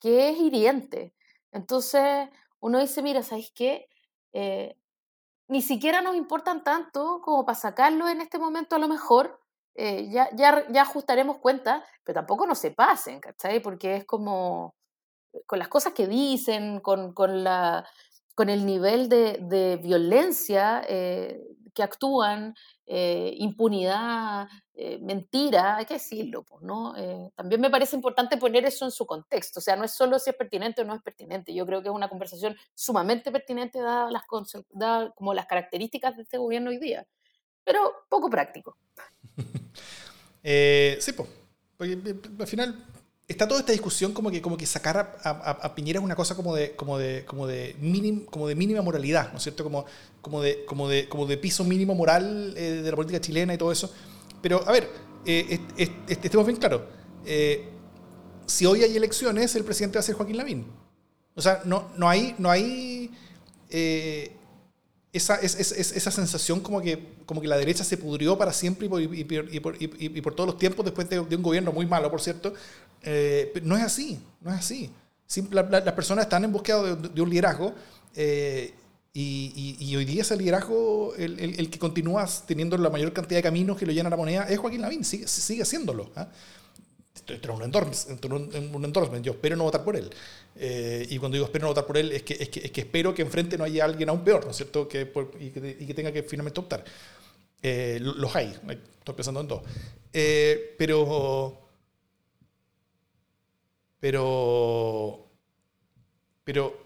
que es hiriente. Entonces, uno dice, mira, ¿sabéis qué? Ni siquiera nos importan tanto como para sacarlo en este momento a lo mejor. Eh, ya, ya, ya ajustaremos cuentas, pero tampoco no se pasen, ¿cachai? Porque es como eh, con las cosas que dicen, con, con, la, con el nivel de, de violencia eh, que actúan, eh, impunidad, eh, mentira, hay que decirlo, ¿no? Eh, también me parece importante poner eso en su contexto, o sea, no es solo si es pertinente o no es pertinente, yo creo que es una conversación sumamente pertinente dadas las, como las características de este gobierno hoy día, pero poco práctico. sí, pues, al final está toda esta discusión como que, como que sacar a, Piñera es una cosa como de, como de, como de, como de mínima moralidad, ¿no es cierto? Como, como, de, como, de, como de piso mínimo moral eh, de la política chilena y todo eso. Pero, a ver, eh, estemos bien claros. Eh, si hoy hay elecciones, el presidente va a ser Joaquín Lavín. O sea, no, no hay, no hay esa, es, esa sensación como que, como que la derecha se pudrió para siempre y por, y por, todos los tiempos después de, un gobierno muy malo, por cierto. Eh, no es así, no es así. las personas están en búsqueda de, un liderazgo eh, y, hoy día ese liderazgo, el, el, que continúa teniendo la mayor cantidad de caminos que lo llenan la moneda, es Joaquín Lavín, sigue, sigue haciéndolo. ¿ah? Esto un endorsement, un, endorsement, yo espero no votar por él. Eh, y cuando digo espero no votar por él, es que, es que, es que espero que enfrente no haya alguien aún peor, ¿no es cierto? Que, y, que, tenga que finalmente optar. Eh, los hay, estoy pensando en dos. Eh, pero. Pero. Pero.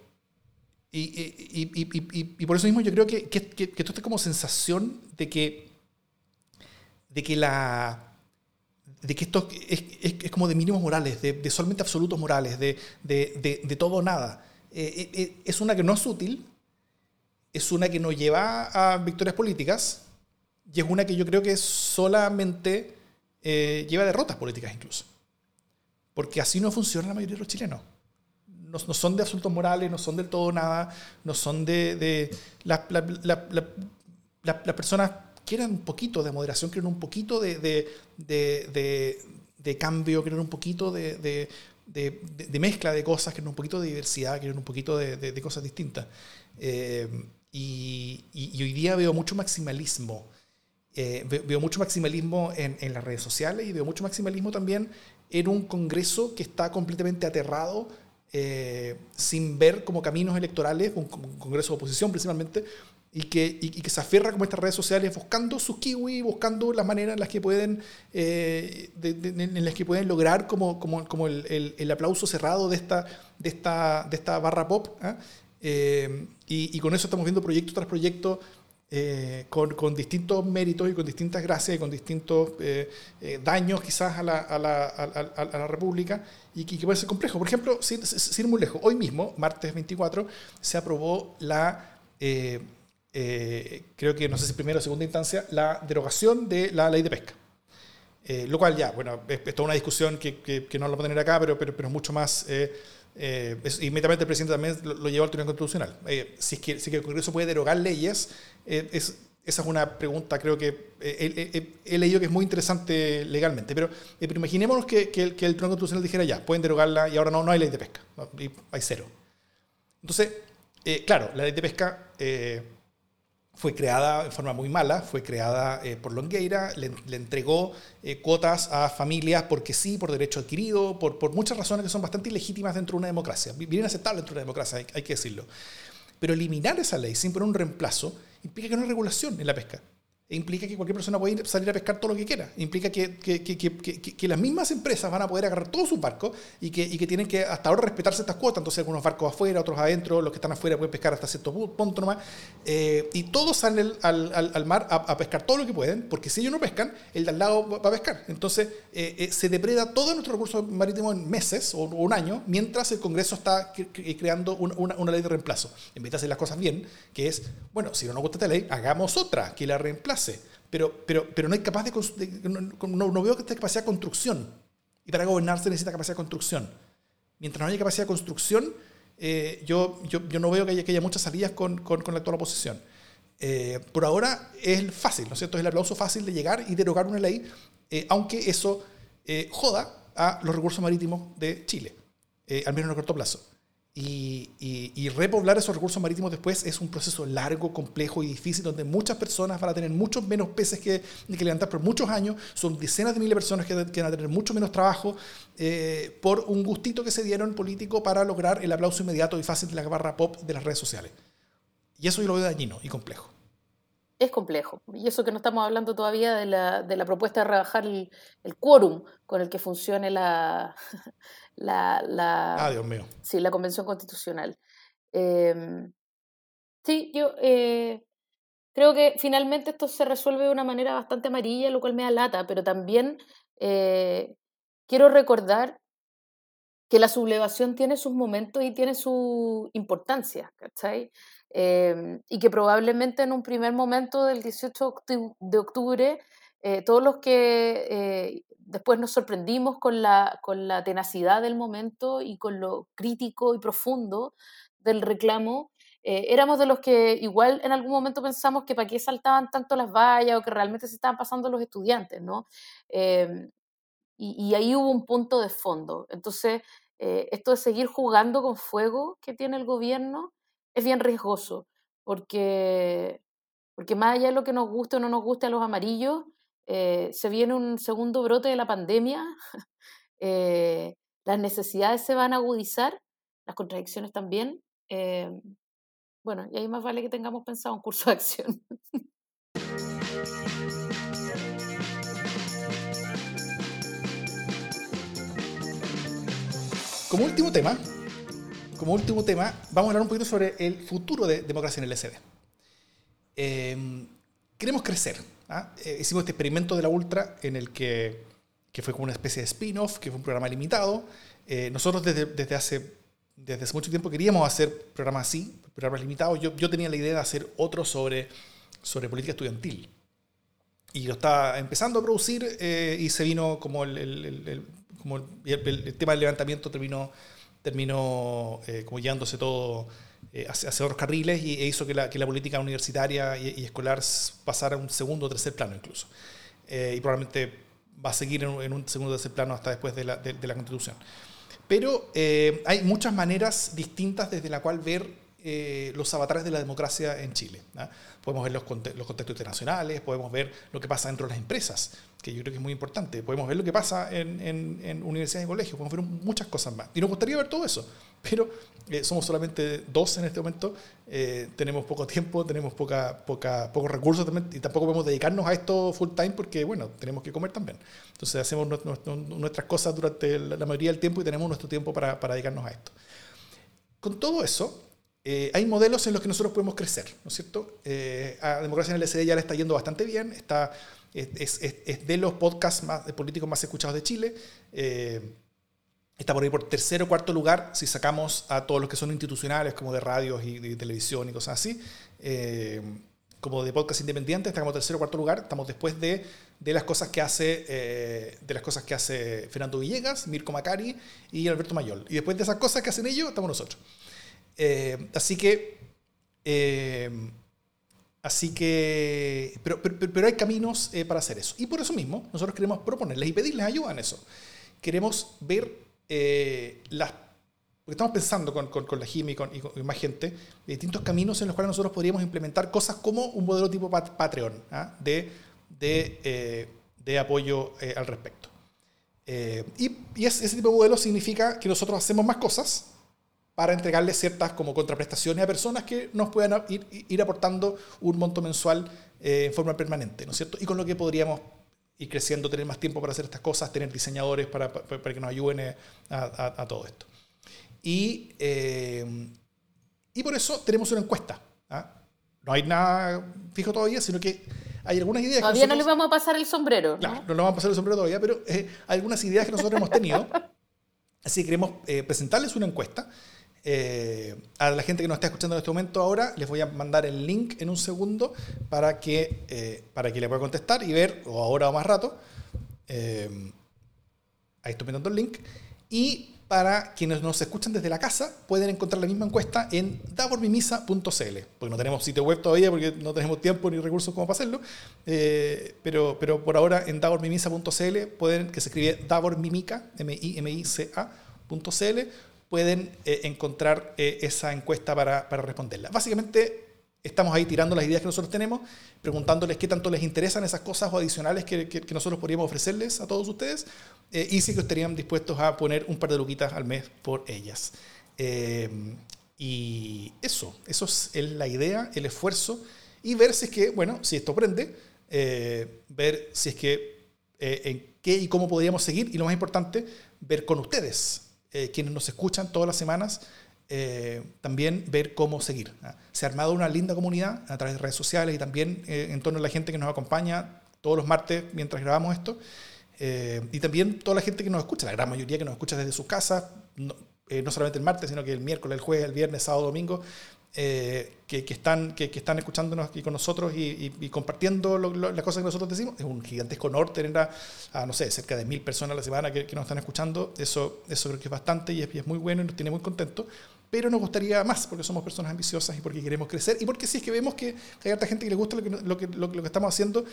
Y, por eso mismo yo creo que, esto está como sensación de que. de que la de que esto es, es, como de mínimos morales, de, solamente absolutos morales, de, de todo o nada. Eh, eh, eh, es una que no es útil, es una que no lleva a victorias políticas y es una que yo creo que solamente lleva a derrotas políticas incluso. Porque así no funciona la mayoría de los chilenos. No, no son de asuntos morales, no son del todo nada, no son de... las personas quieren un poquito de moderación, quieren un poquito de, de, de, de cambio, quieren un poquito de, mezcla de cosas, quieren un poquito de diversidad, quieren un poquito de, cosas distintas. Eh, y, y, hoy día veo mucho maximalismo. Eh, veo mucho maximalismo en, en, las redes sociales y veo mucho maximalismo también en un Congreso que está completamente aterrado, eh, sin ver como caminos electorales, un, Congreso de oposición principalmente, y que, y, que se aferra como estas redes sociales buscando sus kiwi, buscando las maneras en las que pueden, eh, en las que pueden lograr como, como, como el, el, aplauso cerrado de esta, de esta, de esta barra pop. ¿ah? Eh, y, y, con eso estamos viendo proyecto tras proyecto eh, con, distintos méritos y con distintas gracias y con distintos daños quizás a la, la, la República y que, puede ser complejo. Por ejemplo, sin, ir muy lejos, hoy mismo, martes 24, se aprobó la... Eh, creo que no sé si primera o segunda instancia, la derogación de la ley de pesca. Eh, lo cual ya, bueno, es, toda una discusión que, no lo voy a tener acá, pero, pero, pero mucho más... Eh, inmediatamente el presidente también lo, llevó al Tribunal Constitucional. si, es que, si que el Congreso puede derogar leyes, es, esa es una pregunta, creo que he, leído que es muy interesante legalmente, pero, imaginémonos que, que, el, que, el, Tribunal Constitucional dijera ya, pueden derogarla y ahora no, no hay ley de pesca, hay cero. Entonces, claro, la ley de pesca fue creada en forma muy mala, fue creada eh, por Longueira, le, entregó eh, cuotas a familias porque sí, por derecho adquirido, por, muchas razones que son bastante ilegítimas dentro de una democracia, bien aceptables dentro de una democracia, hay, hay, que decirlo. Pero eliminar esa ley sin poner un reemplazo implica que no hay regulación en la pesca implica que cualquier persona puede salir a pescar todo lo que quiera. Implica que, las mismas empresas van a poder agarrar todos sus barcos y que, tienen que hasta ahora respetarse estas cuotas. Entonces, algunos barcos afuera, otros adentro, los que están afuera pueden pescar hasta cierto punto nomás. Eh, y todos salen al, mar a, pescar todo lo que pueden, porque si ellos no pescan, el de al lado va a pescar. Entonces, eh, eh, se depreda todo nuestro recurso marítimo en meses o, un año, mientras el Congreso está creando una, una, ley de reemplazo. En vez de hacer las cosas bien, que es, bueno, si no nos gusta esta ley, hagamos otra que la reemplace pero, pero, pero no hay capaz de, no, veo que esta capacidad de construcción. Y para gobernar se necesita capacidad de construcción. Mientras no haya capacidad de construcción, eh, yo, yo, yo, no veo que haya, que haya muchas salidas con, con, con la actual oposición. Eh, por ahora es fácil, ¿no es cierto? Es el aplauso fácil de llegar y derogar una ley, eh, aunque eso joda a los recursos marítimos de Chile, al menos en el corto plazo. Y, repoblar esos recursos marítimos después es un proceso largo, complejo y difícil, donde muchas personas van a tener muchos menos peces que, que levantar por muchos años. Son decenas de miles de personas que, van a tener mucho menos trabajo eh, por un gustito que se dieron político para lograr el aplauso inmediato y fácil de la barra pop de las redes sociales. Y eso yo lo veo dañino y complejo. Es complejo. Y eso que no estamos hablando todavía de la, de la propuesta de rebajar el, el quórum con el que funcione la, la, la, ah, Dios mío. Sí, la Convención Constitucional. Em, sí, yo eh, creo que finalmente esto se resuelve de una manera bastante amarilla, lo cual me da lata, pero también eh, quiero recordar que la sublevación tiene sus momentos y tiene su importancia, ¿cachai? Em, y que probablemente en un primer momento del 18 de octubre, eh, todos los que después nos sorprendimos con la, con la tenacidad del momento y con lo crítico y profundo del reclamo. eh, éramos de los que igual en algún momento pensamos que para qué saltaban tanto las vallas o que realmente se estaban pasando los estudiantes, ¿no? Em, y, ahí hubo un punto de fondo. Entonces, eh, esto de seguir jugando con fuego que tiene el gobierno es bien riesgoso, porque, porque más allá de lo que nos guste o no nos guste a los amarillos, eh, se viene un segundo brote de la pandemia, las necesidades se van a agudizar, las contradicciones también. Em, bueno, y ahí más vale que tengamos pensado un curso de acción. Como último tema, como último tema, vamos a hablar un poquito sobre el futuro de democracia en el SD. Em, queremos crecer. ¿Ah? Eh, hicimos este experimento de la Ultra en el que, que fue como una especie de spin-off, que fue un programa limitado. Eh, nosotros desde, desde, hace, desde hace mucho tiempo queríamos hacer programas así, programas limitados. Yo, yo tenía la idea de hacer otro sobre, sobre política estudiantil. Y lo estaba empezando a producir eh, y se vino como el, el, como el, tema del levantamiento terminó, terminó eh, como llevándose todo eh, hacia, otros carriles y e hizo que la, política universitaria y, escolar pasara a un segundo o tercer plano incluso. y probablemente va a seguir en, un segundo o tercer plano hasta después de la, constitución. Pero hay muchas maneras distintas desde la cual ver eh, los avatares de la democracia en Chile. Podemos ver los, los, contextos internacionales, podemos ver lo que pasa dentro de las empresas, que yo creo que es muy importante. Podemos ver lo que pasa en, en, universidades y colegios, podemos ver muchas cosas más. Y nos gustaría ver todo eso, pero eh, somos solamente dos en este momento, eh, tenemos poco tiempo, tenemos poca, poca, pocos recursos y tampoco podemos dedicarnos a esto full time porque, bueno, tenemos que comer también. Entonces hacemos nuestras cosas durante la mayoría del tiempo y tenemos nuestro tiempo para, para dedicarnos a esto. Con todo eso, eh, hay modelos en los que nosotros podemos crecer, ¿no es cierto? Eh, a Democracia en el SD ya le está yendo bastante bien, está, es, es, de los podcasts más, de políticos más escuchados de Chile, eh, está por ahí por tercer o cuarto lugar si sacamos a todos los que son institucionales, como de radios y de televisión y cosas así, como de podcast independientes, está como tercer o cuarto lugar, estamos después de, de las cosas que hace de las cosas que hace Fernando Villegas, Mirko Macari y Alberto Mayol. Y después de esas cosas que hacen ellos, estamos nosotros. Eh, así que... Eh, así que... Pero, pero, hay caminos eh, para hacer eso. Y por eso mismo, nosotros queremos proponerles y pedirles ayuda en eso. Queremos ver las... Porque estamos pensando con, con, la JIM y con, más gente, distintos caminos en los cuales nosotros podríamos implementar cosas como un modelo tipo Patreon, ¿ah? de, de, de, apoyo al respecto. y ese tipo de modelo significa que nosotros hacemos más cosas, para entregarle ciertas como contraprestaciones a personas que nos puedan ir, ir aportando un monto mensual eh, en forma permanente, ¿no es cierto? Y con lo que podríamos ir creciendo, tener más tiempo para hacer estas cosas, tener diseñadores para, para, que nos ayuden eh, a, a, todo esto. Y, eh, y por eso tenemos una encuesta. ¿ah? No hay nada fijo todavía, sino que hay algunas ideas. Todavía no le vamos a pasar el sombrero. ¿no? Claro, no le vamos a pasar el sombrero todavía, pero hay algunas ideas que nosotros hemos tenido. Así que queremos presentarles una encuesta eh, a la gente que nos está escuchando en este momento ahora, les voy a mandar el link en un segundo para que, eh, para que le pueda contestar y ver, o ahora o más rato. Eh, ahí estoy metiendo el link. Y para quienes nos escuchan desde la casa, pueden encontrar la misma encuesta en davormimisa.cl, porque no tenemos sitio web todavía, porque no tenemos tiempo ni recursos como para hacerlo, pero, pero por ahora en davormimisa.cl, pueden, que se escribe davormimica, M-I-M-I-C-A.cl, pueden eh, encontrar eh, esa encuesta para, para, responderla. Básicamente estamos ahí tirando las ideas que nosotros tenemos, preguntándoles qué tanto les interesan esas cosas o adicionales que, que, nosotros podríamos ofrecerles a todos ustedes eh, y si que estarían dispuestos a poner un par de luquitas al mes por ellas. y eso, eso es la idea, el esfuerzo y ver si es que, bueno, si esto prende, ver si es que en qué y cómo podríamos seguir y lo más importante, ver con ustedes eh, quienes nos escuchan todas las semanas, eh, también ver cómo seguir. ¿ah? Se ha armado una linda comunidad a través de redes sociales y también eh, en torno a la gente que nos acompaña todos los martes mientras grabamos esto. y también toda la gente que nos escucha, la gran mayoría que nos escucha desde sus casas, no, no solamente el martes, sino que el miércoles, el jueves, el viernes, sábado, domingo, eh, que, están, que, están escuchándonos aquí con nosotros y, compartiendo las cosas que nosotros decimos. Es un gigantesco honor tener a, no sé, cerca de mil personas a la semana que, nos están escuchando. Eso, eso creo que es bastante y es, muy bueno y nos tiene muy contentos. pero nos gustaría más porque somos personas ambiciosas y porque queremos crecer y porque sí es que vemos que hay harta gente que le gusta lo que, lo que, lo, que estamos haciendo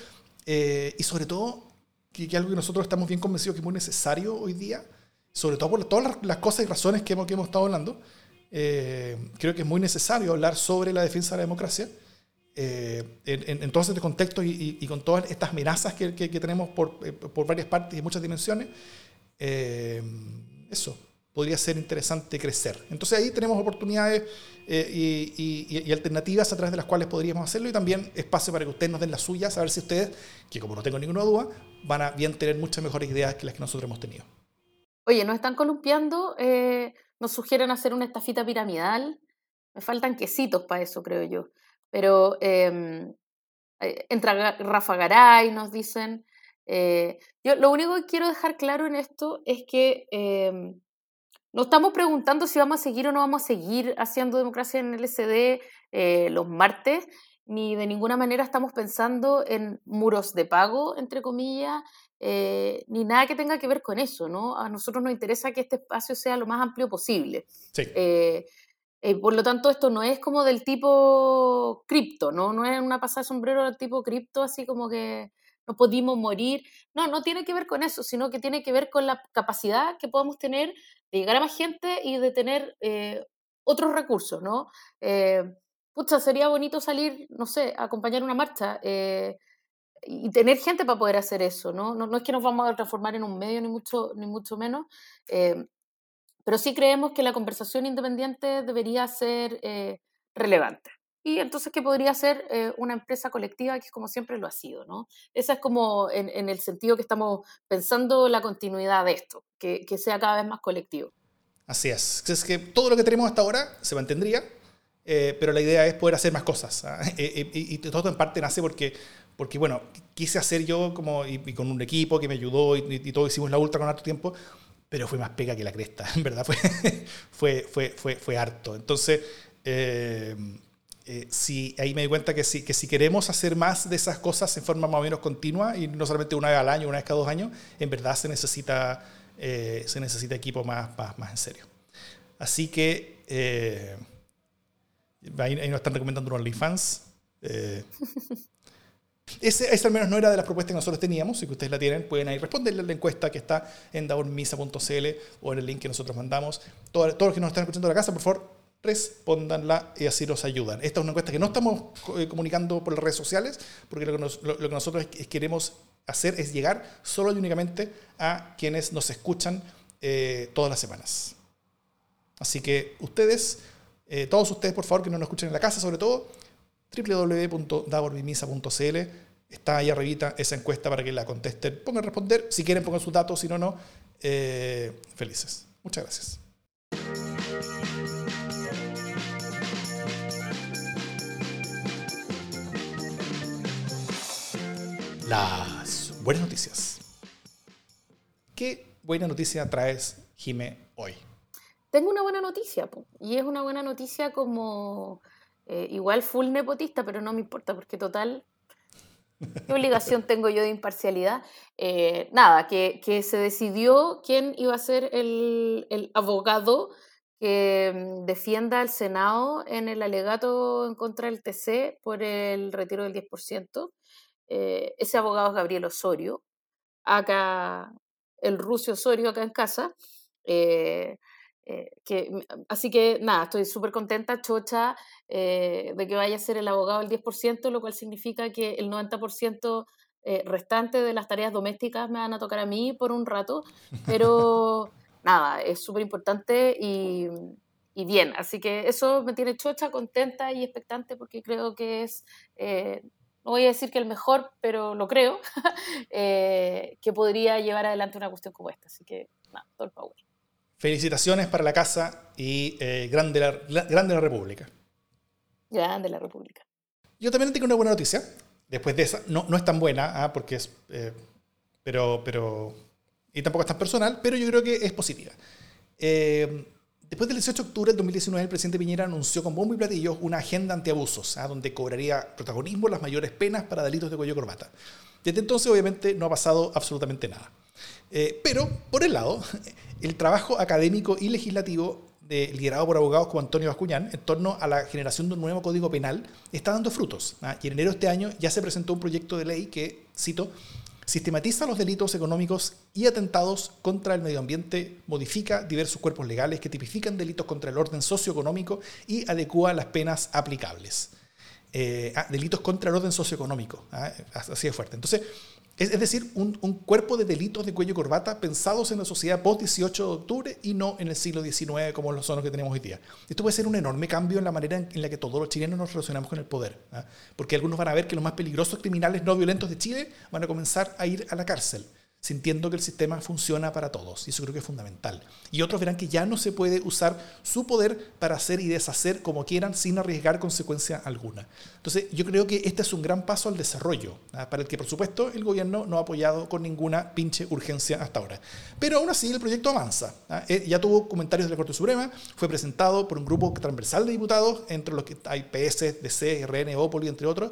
eh, y sobre todo que, que, algo que nosotros estamos bien convencidos que es muy necesario hoy día, sobre todo por todas las, cosas y razones que hemos, que hemos estado hablando, eh, creo que es muy necesario hablar sobre la defensa de la democracia. Eh, en, en, todo este contexto y, con todas estas amenazas que, tenemos por, por, varias partes y muchas dimensiones, eso, podría ser interesante crecer. Entonces ahí tenemos oportunidades eh, y, alternativas a través de las cuales podríamos hacerlo y también espacio para que ustedes nos den las suyas, a ver si ustedes, que como no tengo ninguna duda, van a bien tener muchas mejores ideas que las que nosotros hemos tenido. Oye, nos están columpiando, eh, nos sugieren hacer una estafita piramidal, me faltan quesitos para eso, creo yo. Pero em, eh, entra Rafa Garay, nos dicen. yo lo único que quiero dejar claro en esto es que em, no estamos preguntando si vamos a seguir o no vamos a seguir haciendo democracia en el SD eh, los martes, ni de ninguna manera estamos pensando en muros de pago, entre comillas, eh, ni nada que tenga que ver con eso, ¿no? A nosotros nos interesa que este espacio sea lo más amplio posible. Sí. Eh, por lo tanto, esto no es como del tipo cripto, ¿no? No es una pasada de sombrero del tipo cripto, así como que no pudimos morir. No, no tiene que ver con eso, sino que tiene que ver con la capacidad que podamos tener de llegar a más gente y de tener eh, otros recursos, ¿no? Eh, pucha, sería bonito salir, no sé, a acompañar una marcha eh, y tener gente para poder hacer eso, ¿no? ¿no? es que nos vamos a transformar en un medio, ni mucho, ni mucho menos, pero sí creemos que la conversación independiente debería ser relevante y entonces que podría ser eh, una empresa colectiva que como siempre lo ha sido, ¿no? Esa es como en, el sentido que estamos pensando la continuidad de esto, que, que, sea cada vez más colectivo. Así es. Es que todo lo que tenemos hasta ahora se mantendría, eh, pero la idea es poder hacer más cosas. ¿ah? y, todo en parte nace porque, porque bueno, quise hacer yo como, y, con un equipo que me ayudó y, todo hicimos la ultra con harto tiempo, pero fue más pega que la cresta, en verdad, fue, fue, fue, fue, fue harto. Entonces, eh, eh, si, ahí me di cuenta que si, que si queremos hacer más de esas cosas en forma más o menos continua y no solamente una vez al año, una vez cada dos años, en verdad se necesita, eh, se necesita equipo más, más, en serio. Así que eh, ahí, nos están recomendando un OnlyFans. Ese, al menos no era de las propuestas que nosotros teníamos, que ustedes la tienen, pueden ahí responderle a la encuesta que está en daormisa.cl o en el link que nosotros mandamos. Todos, los que nos están escuchando de la casa, por favor, respóndanla y así nos ayudan. Esta es una encuesta que no estamos eh, comunicando por las redes sociales, porque lo que, nosotros queremos hacer es llegar solo y únicamente a quienes nos escuchan eh, todas las semanas. Así que ustedes, eh, todos ustedes, por favor, que no nos escuchen en la casa, sobre todo, www.daborbimisa.cl está ahí arribita esa encuesta para que la contesten. Pongan responder, si quieren pongan sus datos, si no, no. felices. Muchas gracias. las buenas noticias. ¿Qué buena noticia traes, Jime, hoy? Tengo una buena noticia, y es una buena noticia como eh, igual full nepotista, pero no me importa, porque total, ¿qué obligación tengo yo de imparcialidad? Eh, nada, que, que, se decidió quién iba a ser el, el abogado que mm, defienda al Senado en el alegato en contra del TC por el retiro del 10%. Eh, ese abogado es Gabriel Osorio, acá el ruso Osorio acá en casa. Eh, eh, que, así que nada, estoy súper contenta, chocha, de que vaya a ser el abogado el 10%, lo cual significa que el 90% restante de las tareas domésticas me van a tocar a mí por un rato, pero nada, es súper importante y, y, bien, así que eso me tiene chocha, contenta y expectante porque creo que es no voy a decir que el mejor, pero lo creo, eh, que podría llevar adelante una cuestión como esta. Así que, nada, todo el power. Felicitaciones para la casa y eh, grande, la, grande la República. Grande la República. Yo también tengo una buena noticia. Después de esa, no, no es tan buena, ah, porque es. Eh, pero, pero. Y tampoco es tan personal, pero yo creo que es positiva. Eh, Después del 18 de octubre del 2019, el presidente Piñera anunció con bombo y platillo una agenda antiabusos, ¿ah? donde cobraría protagonismo las mayores penas para delitos de cuello corbata. Desde entonces, obviamente, no ha pasado absolutamente nada. Eh, pero, por el lado, el trabajo académico y legislativo de, liderado por abogados como Antonio Bascuñán en torno a la generación de un nuevo código penal está dando frutos. ¿ah? Y en enero de este año ya se presentó un proyecto de ley que, cito, sistematiza los delitos económicos y atentados contra el medio ambiente, modifica diversos cuerpos legales que tipifican delitos contra el orden socioeconómico y adecua las penas aplicables. Eh, ah, delitos contra el orden socioeconómico, ¿ah? así de fuerte. Entonces, es, decir, un, cuerpo de delitos de cuello y corbata pensados en la sociedad post-18 de octubre y no en el siglo XIX como son los que tenemos hoy día. Esto puede ser un enorme cambio en la manera en, la que todos los chilenos nos relacionamos con el poder. ¿ah? Porque algunos van a ver que los más peligrosos criminales no violentos de Chile van a comenzar a ir a la cárcel sintiendo que el sistema funciona para todos. Y eso creo que es fundamental. Y otros verán que ya no se puede usar su poder para hacer y deshacer como quieran sin arriesgar consecuencia alguna. Entonces, yo creo que este es un gran paso al desarrollo, ¿ah? para el que, por supuesto, el gobierno no ha apoyado con ninguna pinche urgencia hasta ahora. Pero aún así, el proyecto avanza. ¿ah? Eh, ya tuvo comentarios de la Corte Suprema, fue presentado por un grupo transversal de diputados, entre los que hay PS, DC, RN, Opoli, entre otros.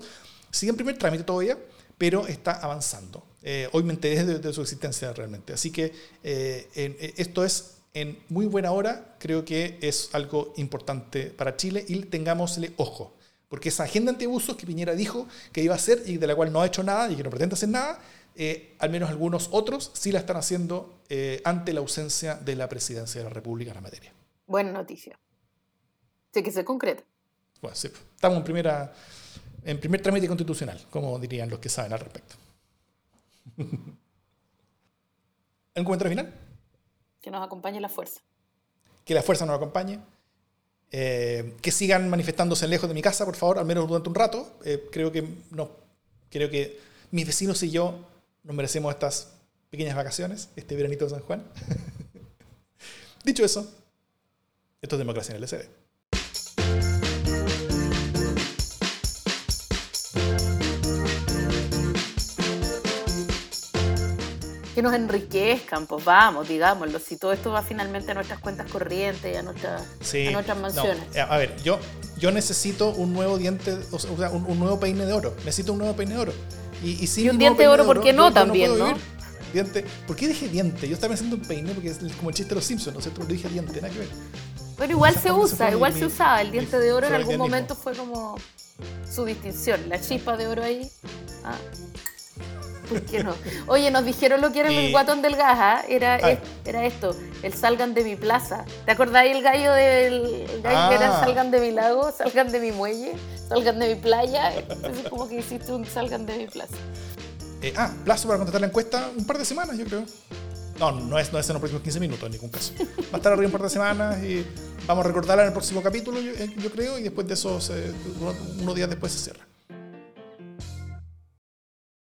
Sigue en primer trámite todavía, pero está avanzando. Eh, hoy me enteré de, su existencia realmente. Así que eh, eh, esto es en muy buena hora, creo que es algo importante para Chile y tengámosle ojo. Porque esa agenda antiabusos que Piñera dijo que iba a hacer y de la cual no ha hecho nada y que no pretende hacer nada, al menos algunos otros sí la están haciendo ante la ausencia de la presidencia de la República en la materia. Buena noticia. Sí que se concreta. Bueno, sí, estamos en, primera, en primer trámite constitucional, como dirían los que saben al respecto. ¿Un comentario final? Que nos acompañe la fuerza. Que la fuerza nos acompañe. Eh, que sigan manifestándose lejos de mi casa, por favor, al menos durante un rato. Eh, creo que no, creo que mis vecinos y yo nos merecemos estas pequeñas vacaciones, este veranito de San Juan. Dicho eso, esto es democracia en el LCD. Que nos enriquezcan, pues vamos, digámoslo, si todo esto va finalmente a nuestras cuentas corrientes y a, nuestras mansiones. a ver, yo, yo necesito un nuevo diente, o sea, un, nuevo peine de oro, necesito un nuevo peine de oro. Y, y, un diente de oro, ¿por qué no también, no? Diente, ¿Por qué dije diente? Yo estaba pensando en peine porque es como el chiste de los Simpsons, no sé, pero dije diente, nada que ver. Pero igual se usa, igual se usaba. El diente de oro en algún momento fue como su distinción, la chispa de oro ahí. Ah. Oye, nos dijeron lo que era el guatón del gas, ¿ah? era, era esto, el salgan de mi plaza. ¿Te acordáis el gallo del gallo que era ah. salgan de mi lago, salgan de mi muelle, salgan de mi playa? Entonces como que hiciste un salgan de mi plaza. Eh, ah, plazo para contestar la encuesta, un par de semanas yo creo. No, no es, no es en los próximos 15 minutos en ningún caso. Va a estar arriba un par de semanas y vamos a recordarla en el próximo capítulo, yo, eh, creo, y después de eso, unos días después se cierra.